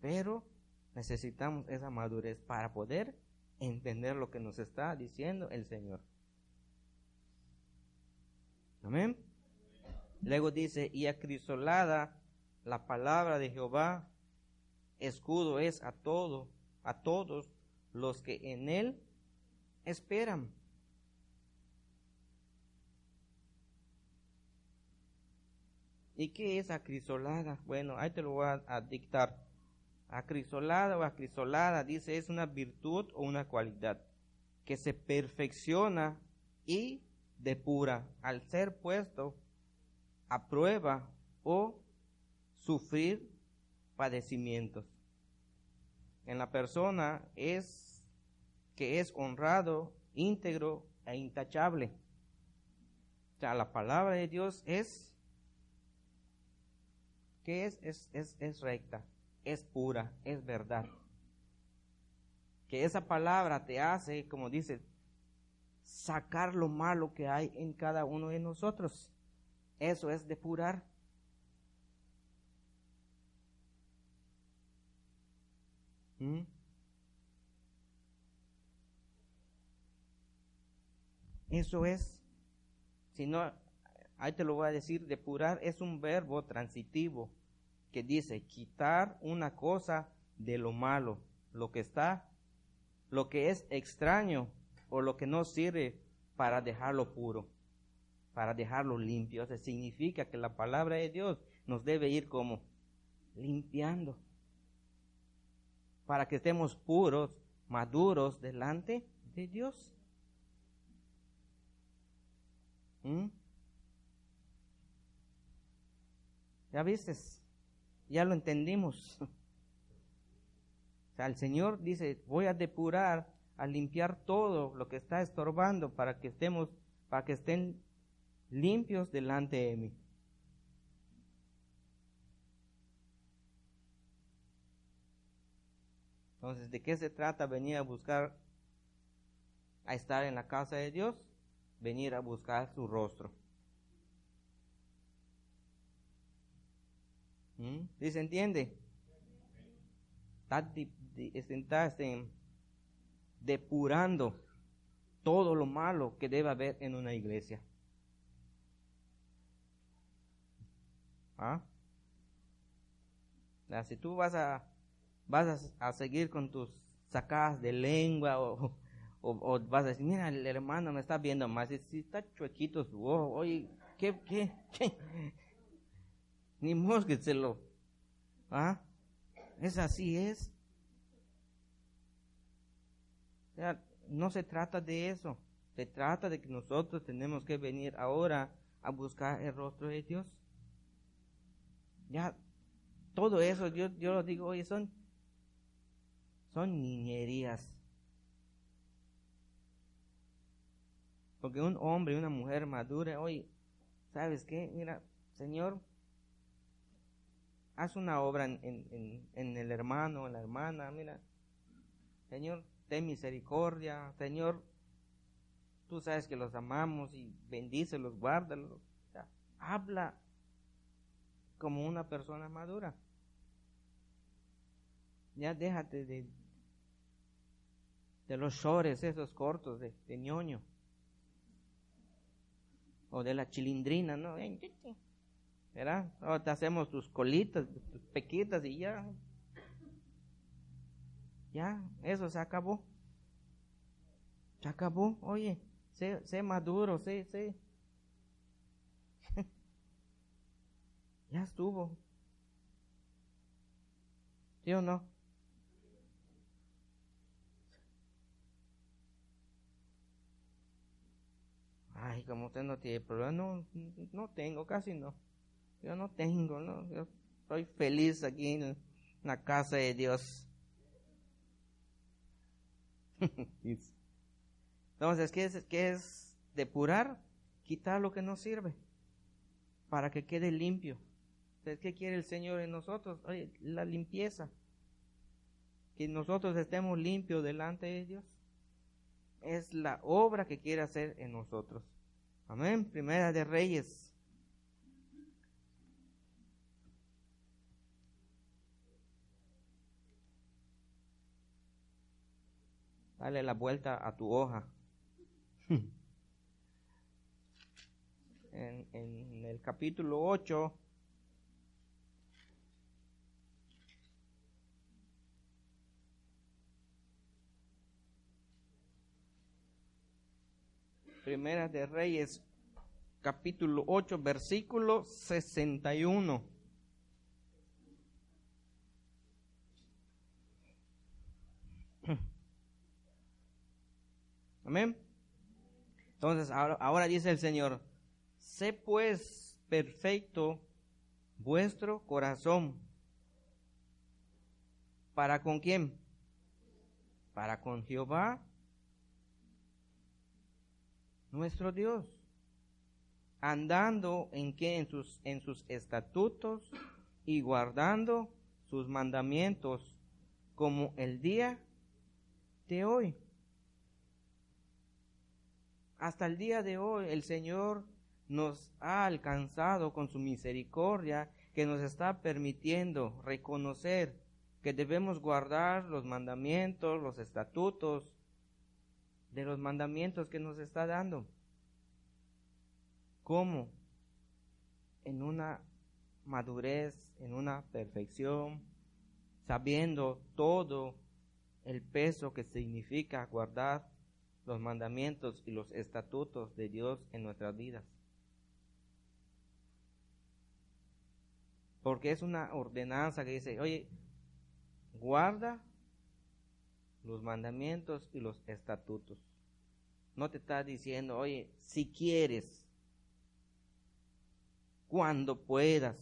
Pero necesitamos esa madurez para poder entender lo que nos está diciendo el Señor. Amén. Luego dice, y acrisolada la palabra de Jehová, escudo es a todo, a todos los que en él esperan. ¿Y qué es acrisolada? Bueno, ahí te lo voy a, dictar. Acrisolada o acrisolada, dice, es una virtud o una cualidad que se perfecciona y depura al ser puesto a prueba o sufrir padecimientos. En la persona es que es honrado, íntegro e intachable. O sea, la palabra de Dios es que es, es, es, es recta, es pura, es verdad. Que esa palabra te hace, como dice, sacar lo malo que hay en cada uno de nosotros. Eso es depurar. ¿Mm? Eso es, si no, ahí te lo voy a decir, depurar es un verbo transitivo que dice quitar una cosa de lo malo, lo que está, lo que es extraño o lo que no sirve para dejarlo puro, para dejarlo limpio. Eso significa que la palabra de Dios nos debe ir como limpiando para que estemos puros, maduros delante de Dios. ¿Mm? ¿Ya viste? Ya lo entendimos. O sea, el Señor dice, voy a depurar, a limpiar todo lo que está estorbando para que estemos, para que estén limpios delante de mí. Entonces, ¿de qué se trata venir a buscar, a estar en la casa de Dios? Venir a buscar su rostro. ¿Sí se entiende? Está, este, depurando todo lo malo que debe haber en una iglesia. ¿Ah? Si tú vas a vas a, seguir con tus sacadas de lengua o, o, vas a decir, mira, el hermano me está viendo más, si está chuequito su ojo, oye, ¿qué, qué, qué? Ni lo ¿Ah? Es así, es. O sea, no se trata de eso. Se trata de que nosotros tenemos que venir ahora a buscar el rostro de Dios. Ya, todo eso, yo, yo lo digo, oye, son son niñerías. Porque un hombre y una mujer madura, oye, ¿sabes qué? Mira, Señor, haz una obra en, en, en el hermano, en la hermana, mira, Señor, ten misericordia, Señor, tú sabes que los amamos y bendícelos, guárdalos. habla como una persona madura. Ya déjate de, de los shorts esos cortos de, ñoño. O de la chilindrina, ¿no? ¿Verdad? O te hacemos tus colitas, tus pequitas y ya. Ya, eso se acabó. Se acabó. Oye, sé, sé maduro, sé, sé. ya estuvo. ¿Sí o no? ay, como usted no tiene problema, no, no tengo, casi no. Yo no tengo, no. Yo estoy feliz aquí en la casa de Dios. Entonces, ¿qué es, ¿qué es depurar? Quitar lo que no sirve para que quede limpio. Entonces, ¿qué quiere el Señor en nosotros? Oye, la limpieza. Que nosotros estemos limpios delante de Dios. Es la obra que quiere hacer en nosotros. Amén. Primera de Reyes. Dale la vuelta a tu hoja. en, el capítulo 8. Primera de Reyes, capítulo 8, versículo 61. Amén. Entonces, ahora, ahora dice el Señor, sé pues perfecto, vuestro corazón. ¿Para con quién? Para con Jehová, nuestro Dios. Andando en qué? En sus, en sus estatutos y guardando sus mandamientos como el día de hoy. Hasta el día de hoy el Señor nos ha alcanzado con su misericordia que nos está permitiendo reconocer que debemos guardar los mandamientos, los estatutos de los mandamientos que nos está dando. ¿Cómo? En una madurez, en una perfección, sabiendo todo el peso que significa guardar los mandamientos y los estatutos de Dios en nuestras vidas. Porque es una ordenanza que dice, oye, guarda los mandamientos y los estatutos. No te está diciendo, oye, si quieres, cuando puedas.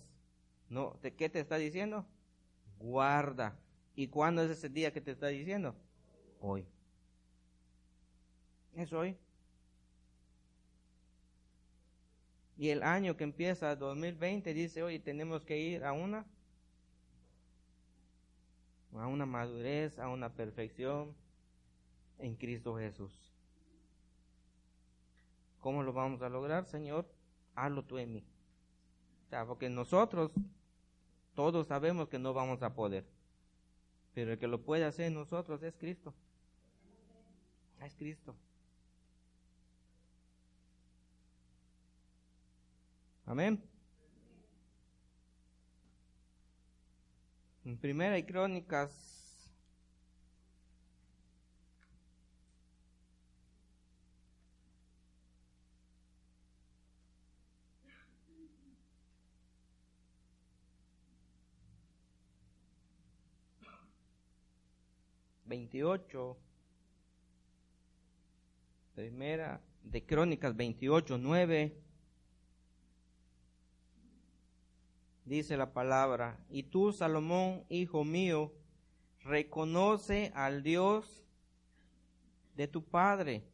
No, ¿de qué te está diciendo? Guarda. ¿Y cuándo es ese día que te está diciendo? Hoy. Es hoy. Y el año que empieza 2020 dice, oye, tenemos que ir a una a una madurez, a una perfección en Cristo Jesús. ¿Cómo lo vamos a lograr, Señor? Hazlo tú en mí. porque nosotros todos sabemos que no vamos a poder. Pero el que lo puede hacer en nosotros es Cristo. Es Cristo. Amén. En Primera y Crónicas. Veintiocho, primera de Crónicas veintiocho, nueve, dice la palabra, y tú, Salomón, hijo mío, reconoce al Dios de tu Padre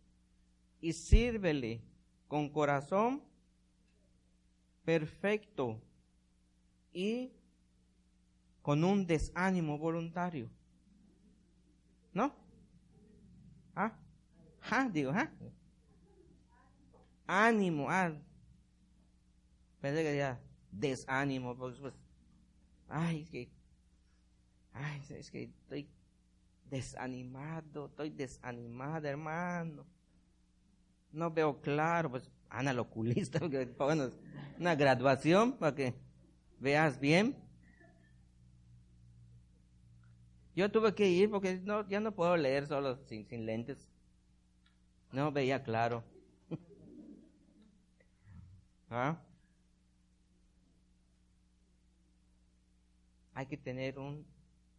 y sírvele con corazón perfecto y con un desánimo voluntario. ¿No? ¿Ah? ¿Ah? Digo, ¿ah? Ánimo, ah. Pensé que ya desánimo, pues, pues, ay, es que, ay, es que estoy desanimado, estoy desanimada, hermano. No veo claro, pues, anda al oculista, bueno, una graduación para que veas bien. Yo tuve que ir porque no, ya no puedo leer solo sin, sin lentes. No veía claro. ¿Ah? Hay que tener un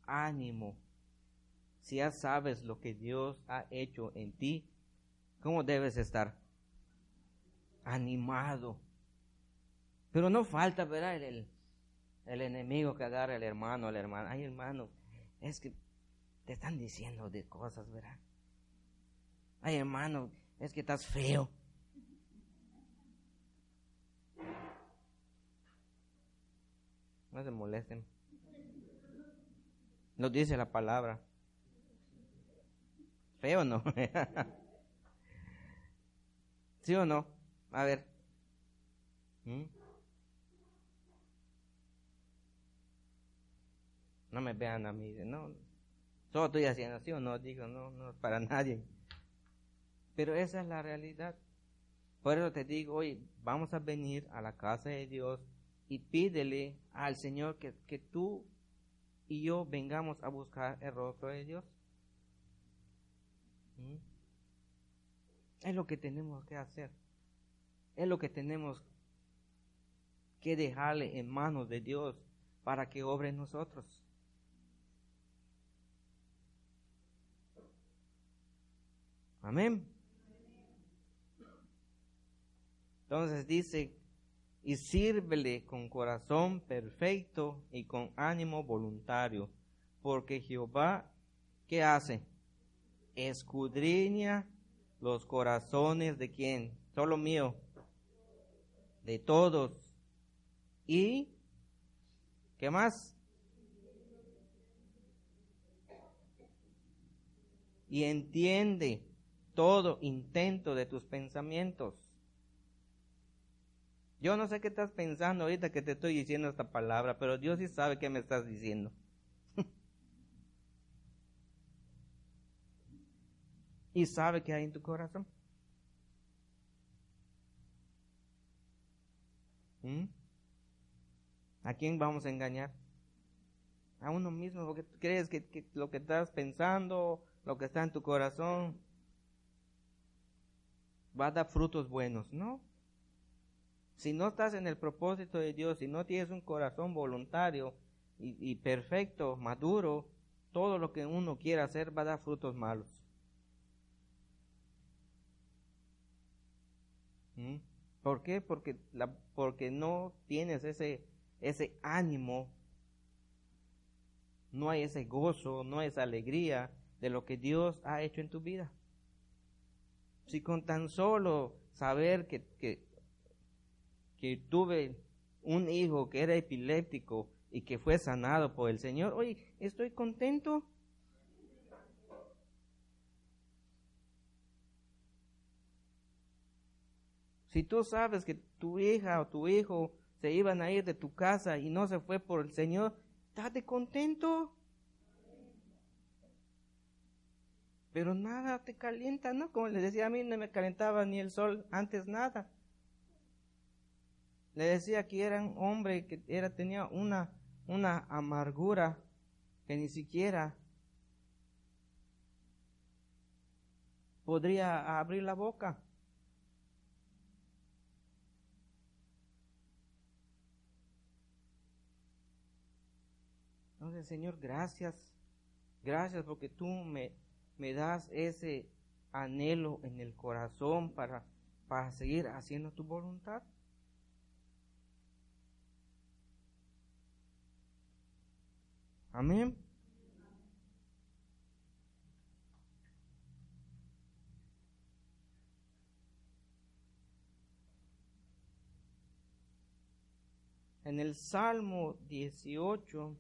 ánimo. Si ya sabes lo que Dios ha hecho en ti, ¿cómo debes estar? Animado. Pero no falta, ¿verdad? El, el enemigo que agarra al hermano, al hermano. Ay, hermano, es que te están diciendo de cosas, ¿verdad? Ay, hermano, es que estás feo. No se molesten. Nos dice la palabra. ¿Feo o no? ¿Sí o no? A ver. ¿Mm? No me vean a mí. No, solo estoy haciendo así o no. Digo, no, no, para nadie. Pero esa es la realidad. Por eso te digo, hoy vamos a venir a la casa de Dios y pídele al Señor que, que tú y yo vengamos a buscar el rostro de Dios. ¿Mm? Es lo que tenemos que hacer. Es lo que tenemos que dejarle en manos de Dios para que obre en nosotros. Amén. Entonces dice, y sírvele con corazón perfecto y con ánimo voluntario, porque Jehová, ¿qué hace? Escudriña los corazones de quién? Solo mío, de todos. ¿Y qué más? Y entiende todo intento de tus pensamientos. Yo no sé qué estás pensando ahorita que te estoy diciendo esta palabra, pero Dios sí sabe qué me estás diciendo. y sabe qué hay en tu corazón. ¿Mm? ¿A quién vamos a engañar? A uno mismo, porque crees que, que lo que estás pensando, lo que está en tu corazón, va a dar frutos buenos, ¿no? Si no estás en el propósito de Dios, si no tienes un corazón voluntario y, perfecto, maduro, todo lo que uno quiera hacer va a dar frutos malos. ¿Mm? ¿Por qué? Porque, porque no tienes ese, ese ánimo, no hay ese gozo, no hay esa alegría de lo que Dios ha hecho en tu vida. Si con tan solo saber que que tuve un hijo que era epiléptico y que fue sanado por el Señor, oye, estoy contento. Si tú sabes que tu hija o tu hijo se iban a ir de tu casa y no se fue por el Señor, estate contento. Pero nada te calienta, ¿no? Como les decía a mí, no me calentaba ni el sol antes nada. Le decía que era un hombre que era, tenía una, una amargura que ni siquiera podría abrir la boca. Entonces, Señor, gracias. Gracias porque tú me, me das ese anhelo en el corazón para, para seguir haciendo tu voluntad. Amén. En el Salmo 18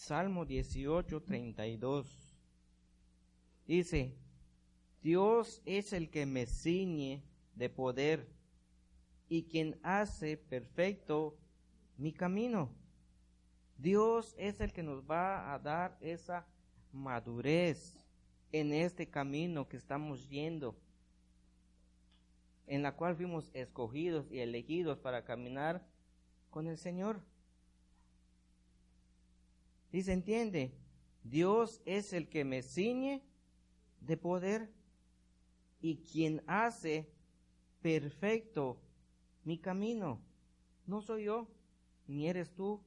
Salmo 18, 32. Dice, Dios es el que me ciñe de poder y quien hace perfecto mi camino. Dios es el que nos va a dar esa madurez en este camino que estamos yendo, en la cual fuimos escogidos y elegidos para caminar con el Señor. Y se entiende, Dios es el que me ciñe de poder y quien hace perfecto mi camino. No soy yo, ni eres tú,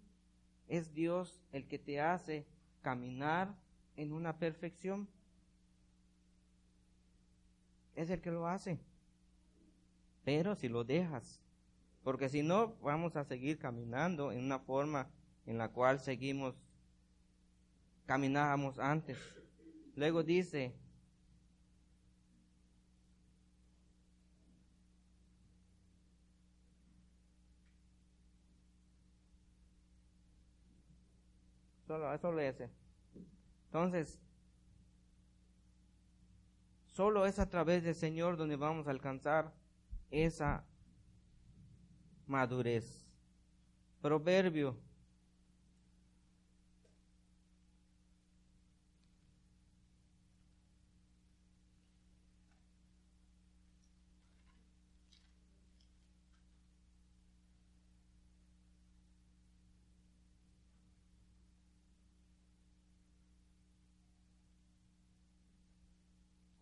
es Dios el que te hace caminar en una perfección. Es el que lo hace. Pero si lo dejas, porque si no, vamos a seguir caminando en una forma en la cual seguimos caminábamos antes. Luego dice, solo, ese. Entonces, solo es a través del Señor donde vamos a alcanzar esa madurez. Proverbio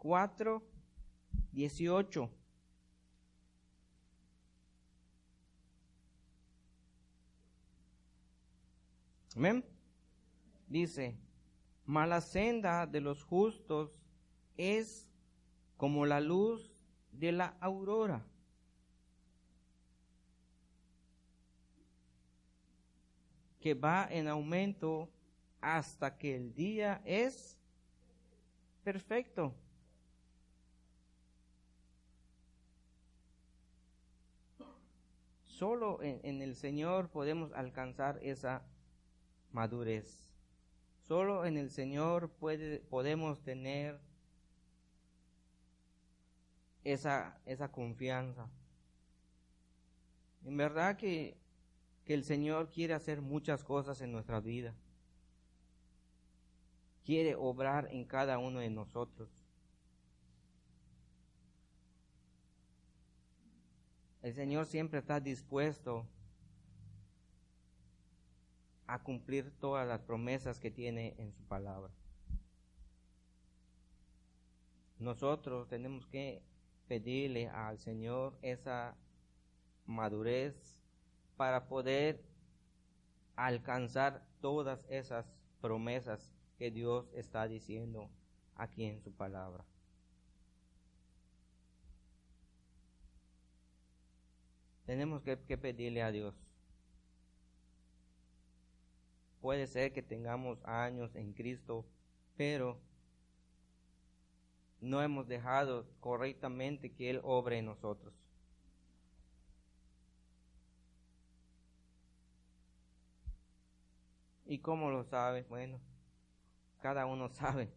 4, 18. Amén. Dice, mala senda de los justos es como la luz de la aurora. que va en aumento hasta que el día es perfecto. Solo en, el Señor podemos alcanzar esa madurez. Solo en el Señor puede, podemos tener esa, esa confianza. En verdad que, que el Señor quiere hacer muchas cosas en nuestra vida. Quiere obrar en cada uno de nosotros. El Señor siempre está dispuesto a cumplir todas las promesas que tiene en su palabra. Nosotros tenemos que pedirle al Señor esa madurez para poder alcanzar todas esas promesas que Dios está diciendo aquí en su palabra. Tenemos que, pedirle a Dios. Puede ser que tengamos años en Cristo, pero no hemos dejado correctamente que Él obre en nosotros. ¿Y cómo lo sabe? Bueno, cada uno sabe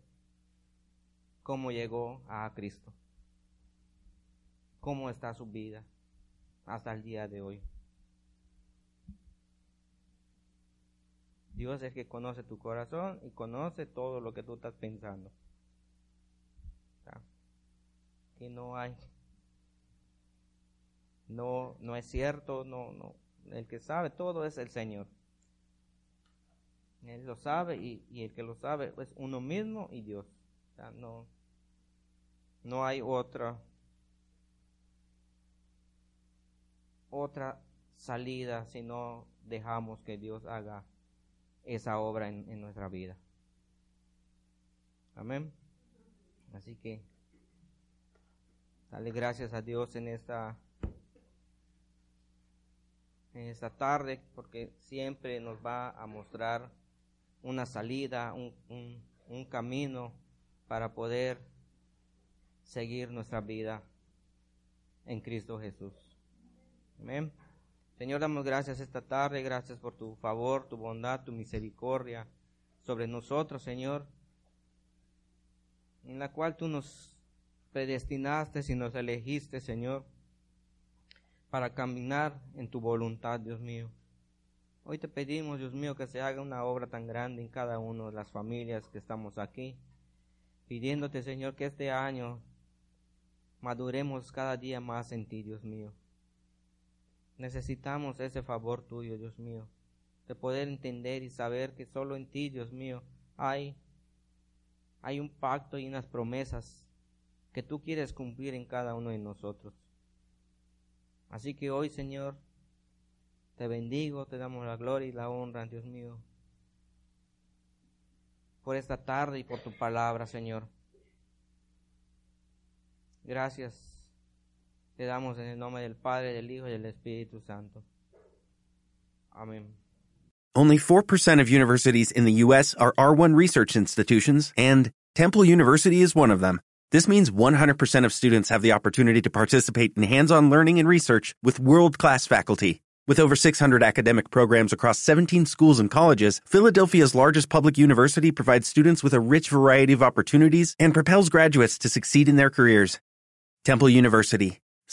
cómo llegó a Cristo, cómo está su vida hasta el día de hoy. Dios es que conoce tu corazón y conoce todo lo que tú estás pensando. Que no hay, no, no es cierto, no, no. El que sabe todo es el Señor. Él lo sabe y, y el que lo sabe es uno mismo y Dios. no, no hay otra otra salida si no dejamos que Dios haga esa obra en, en nuestra vida. Amén. Así que dale gracias a Dios en esta en esta tarde porque siempre nos va a mostrar una salida, un, un, camino para poder seguir nuestra vida en Cristo Jesús. Amén. Señor, damos gracias esta tarde, gracias por tu favor, tu bondad, tu misericordia sobre nosotros, Señor, en la cual tú nos predestinaste y nos elegiste, Señor, para caminar en tu voluntad, Dios mío. Hoy te pedimos, Dios mío, que se haga una obra tan grande en cada una de las familias que estamos aquí, pidiéndote, Señor, que este año maduremos cada día más en ti, Dios mío. Necesitamos ese favor tuyo, Dios mío, de poder entender y saber que solo en ti, Dios mío, hay, hay un pacto y unas promesas que tú quieres cumplir en cada uno de nosotros. Así que hoy, Señor, te bendigo, te damos la gloria y la honra, Dios mío, por esta tarde y por tu palabra, Señor. Gracias. Te damos en el nombre del Padre, del Hijo y del Espíritu Santo. Amén. Only 4% of universities in the U.S. are R1 research institutions, and Temple University is one of them. This means 100% of students have the opportunity to participate in hands on learning and research with world class faculty. With over 600 academic programs across 17 schools and colleges, Philadelphia's largest public university provides students with a rich variety of opportunities and propels graduates to succeed in their careers. Temple University.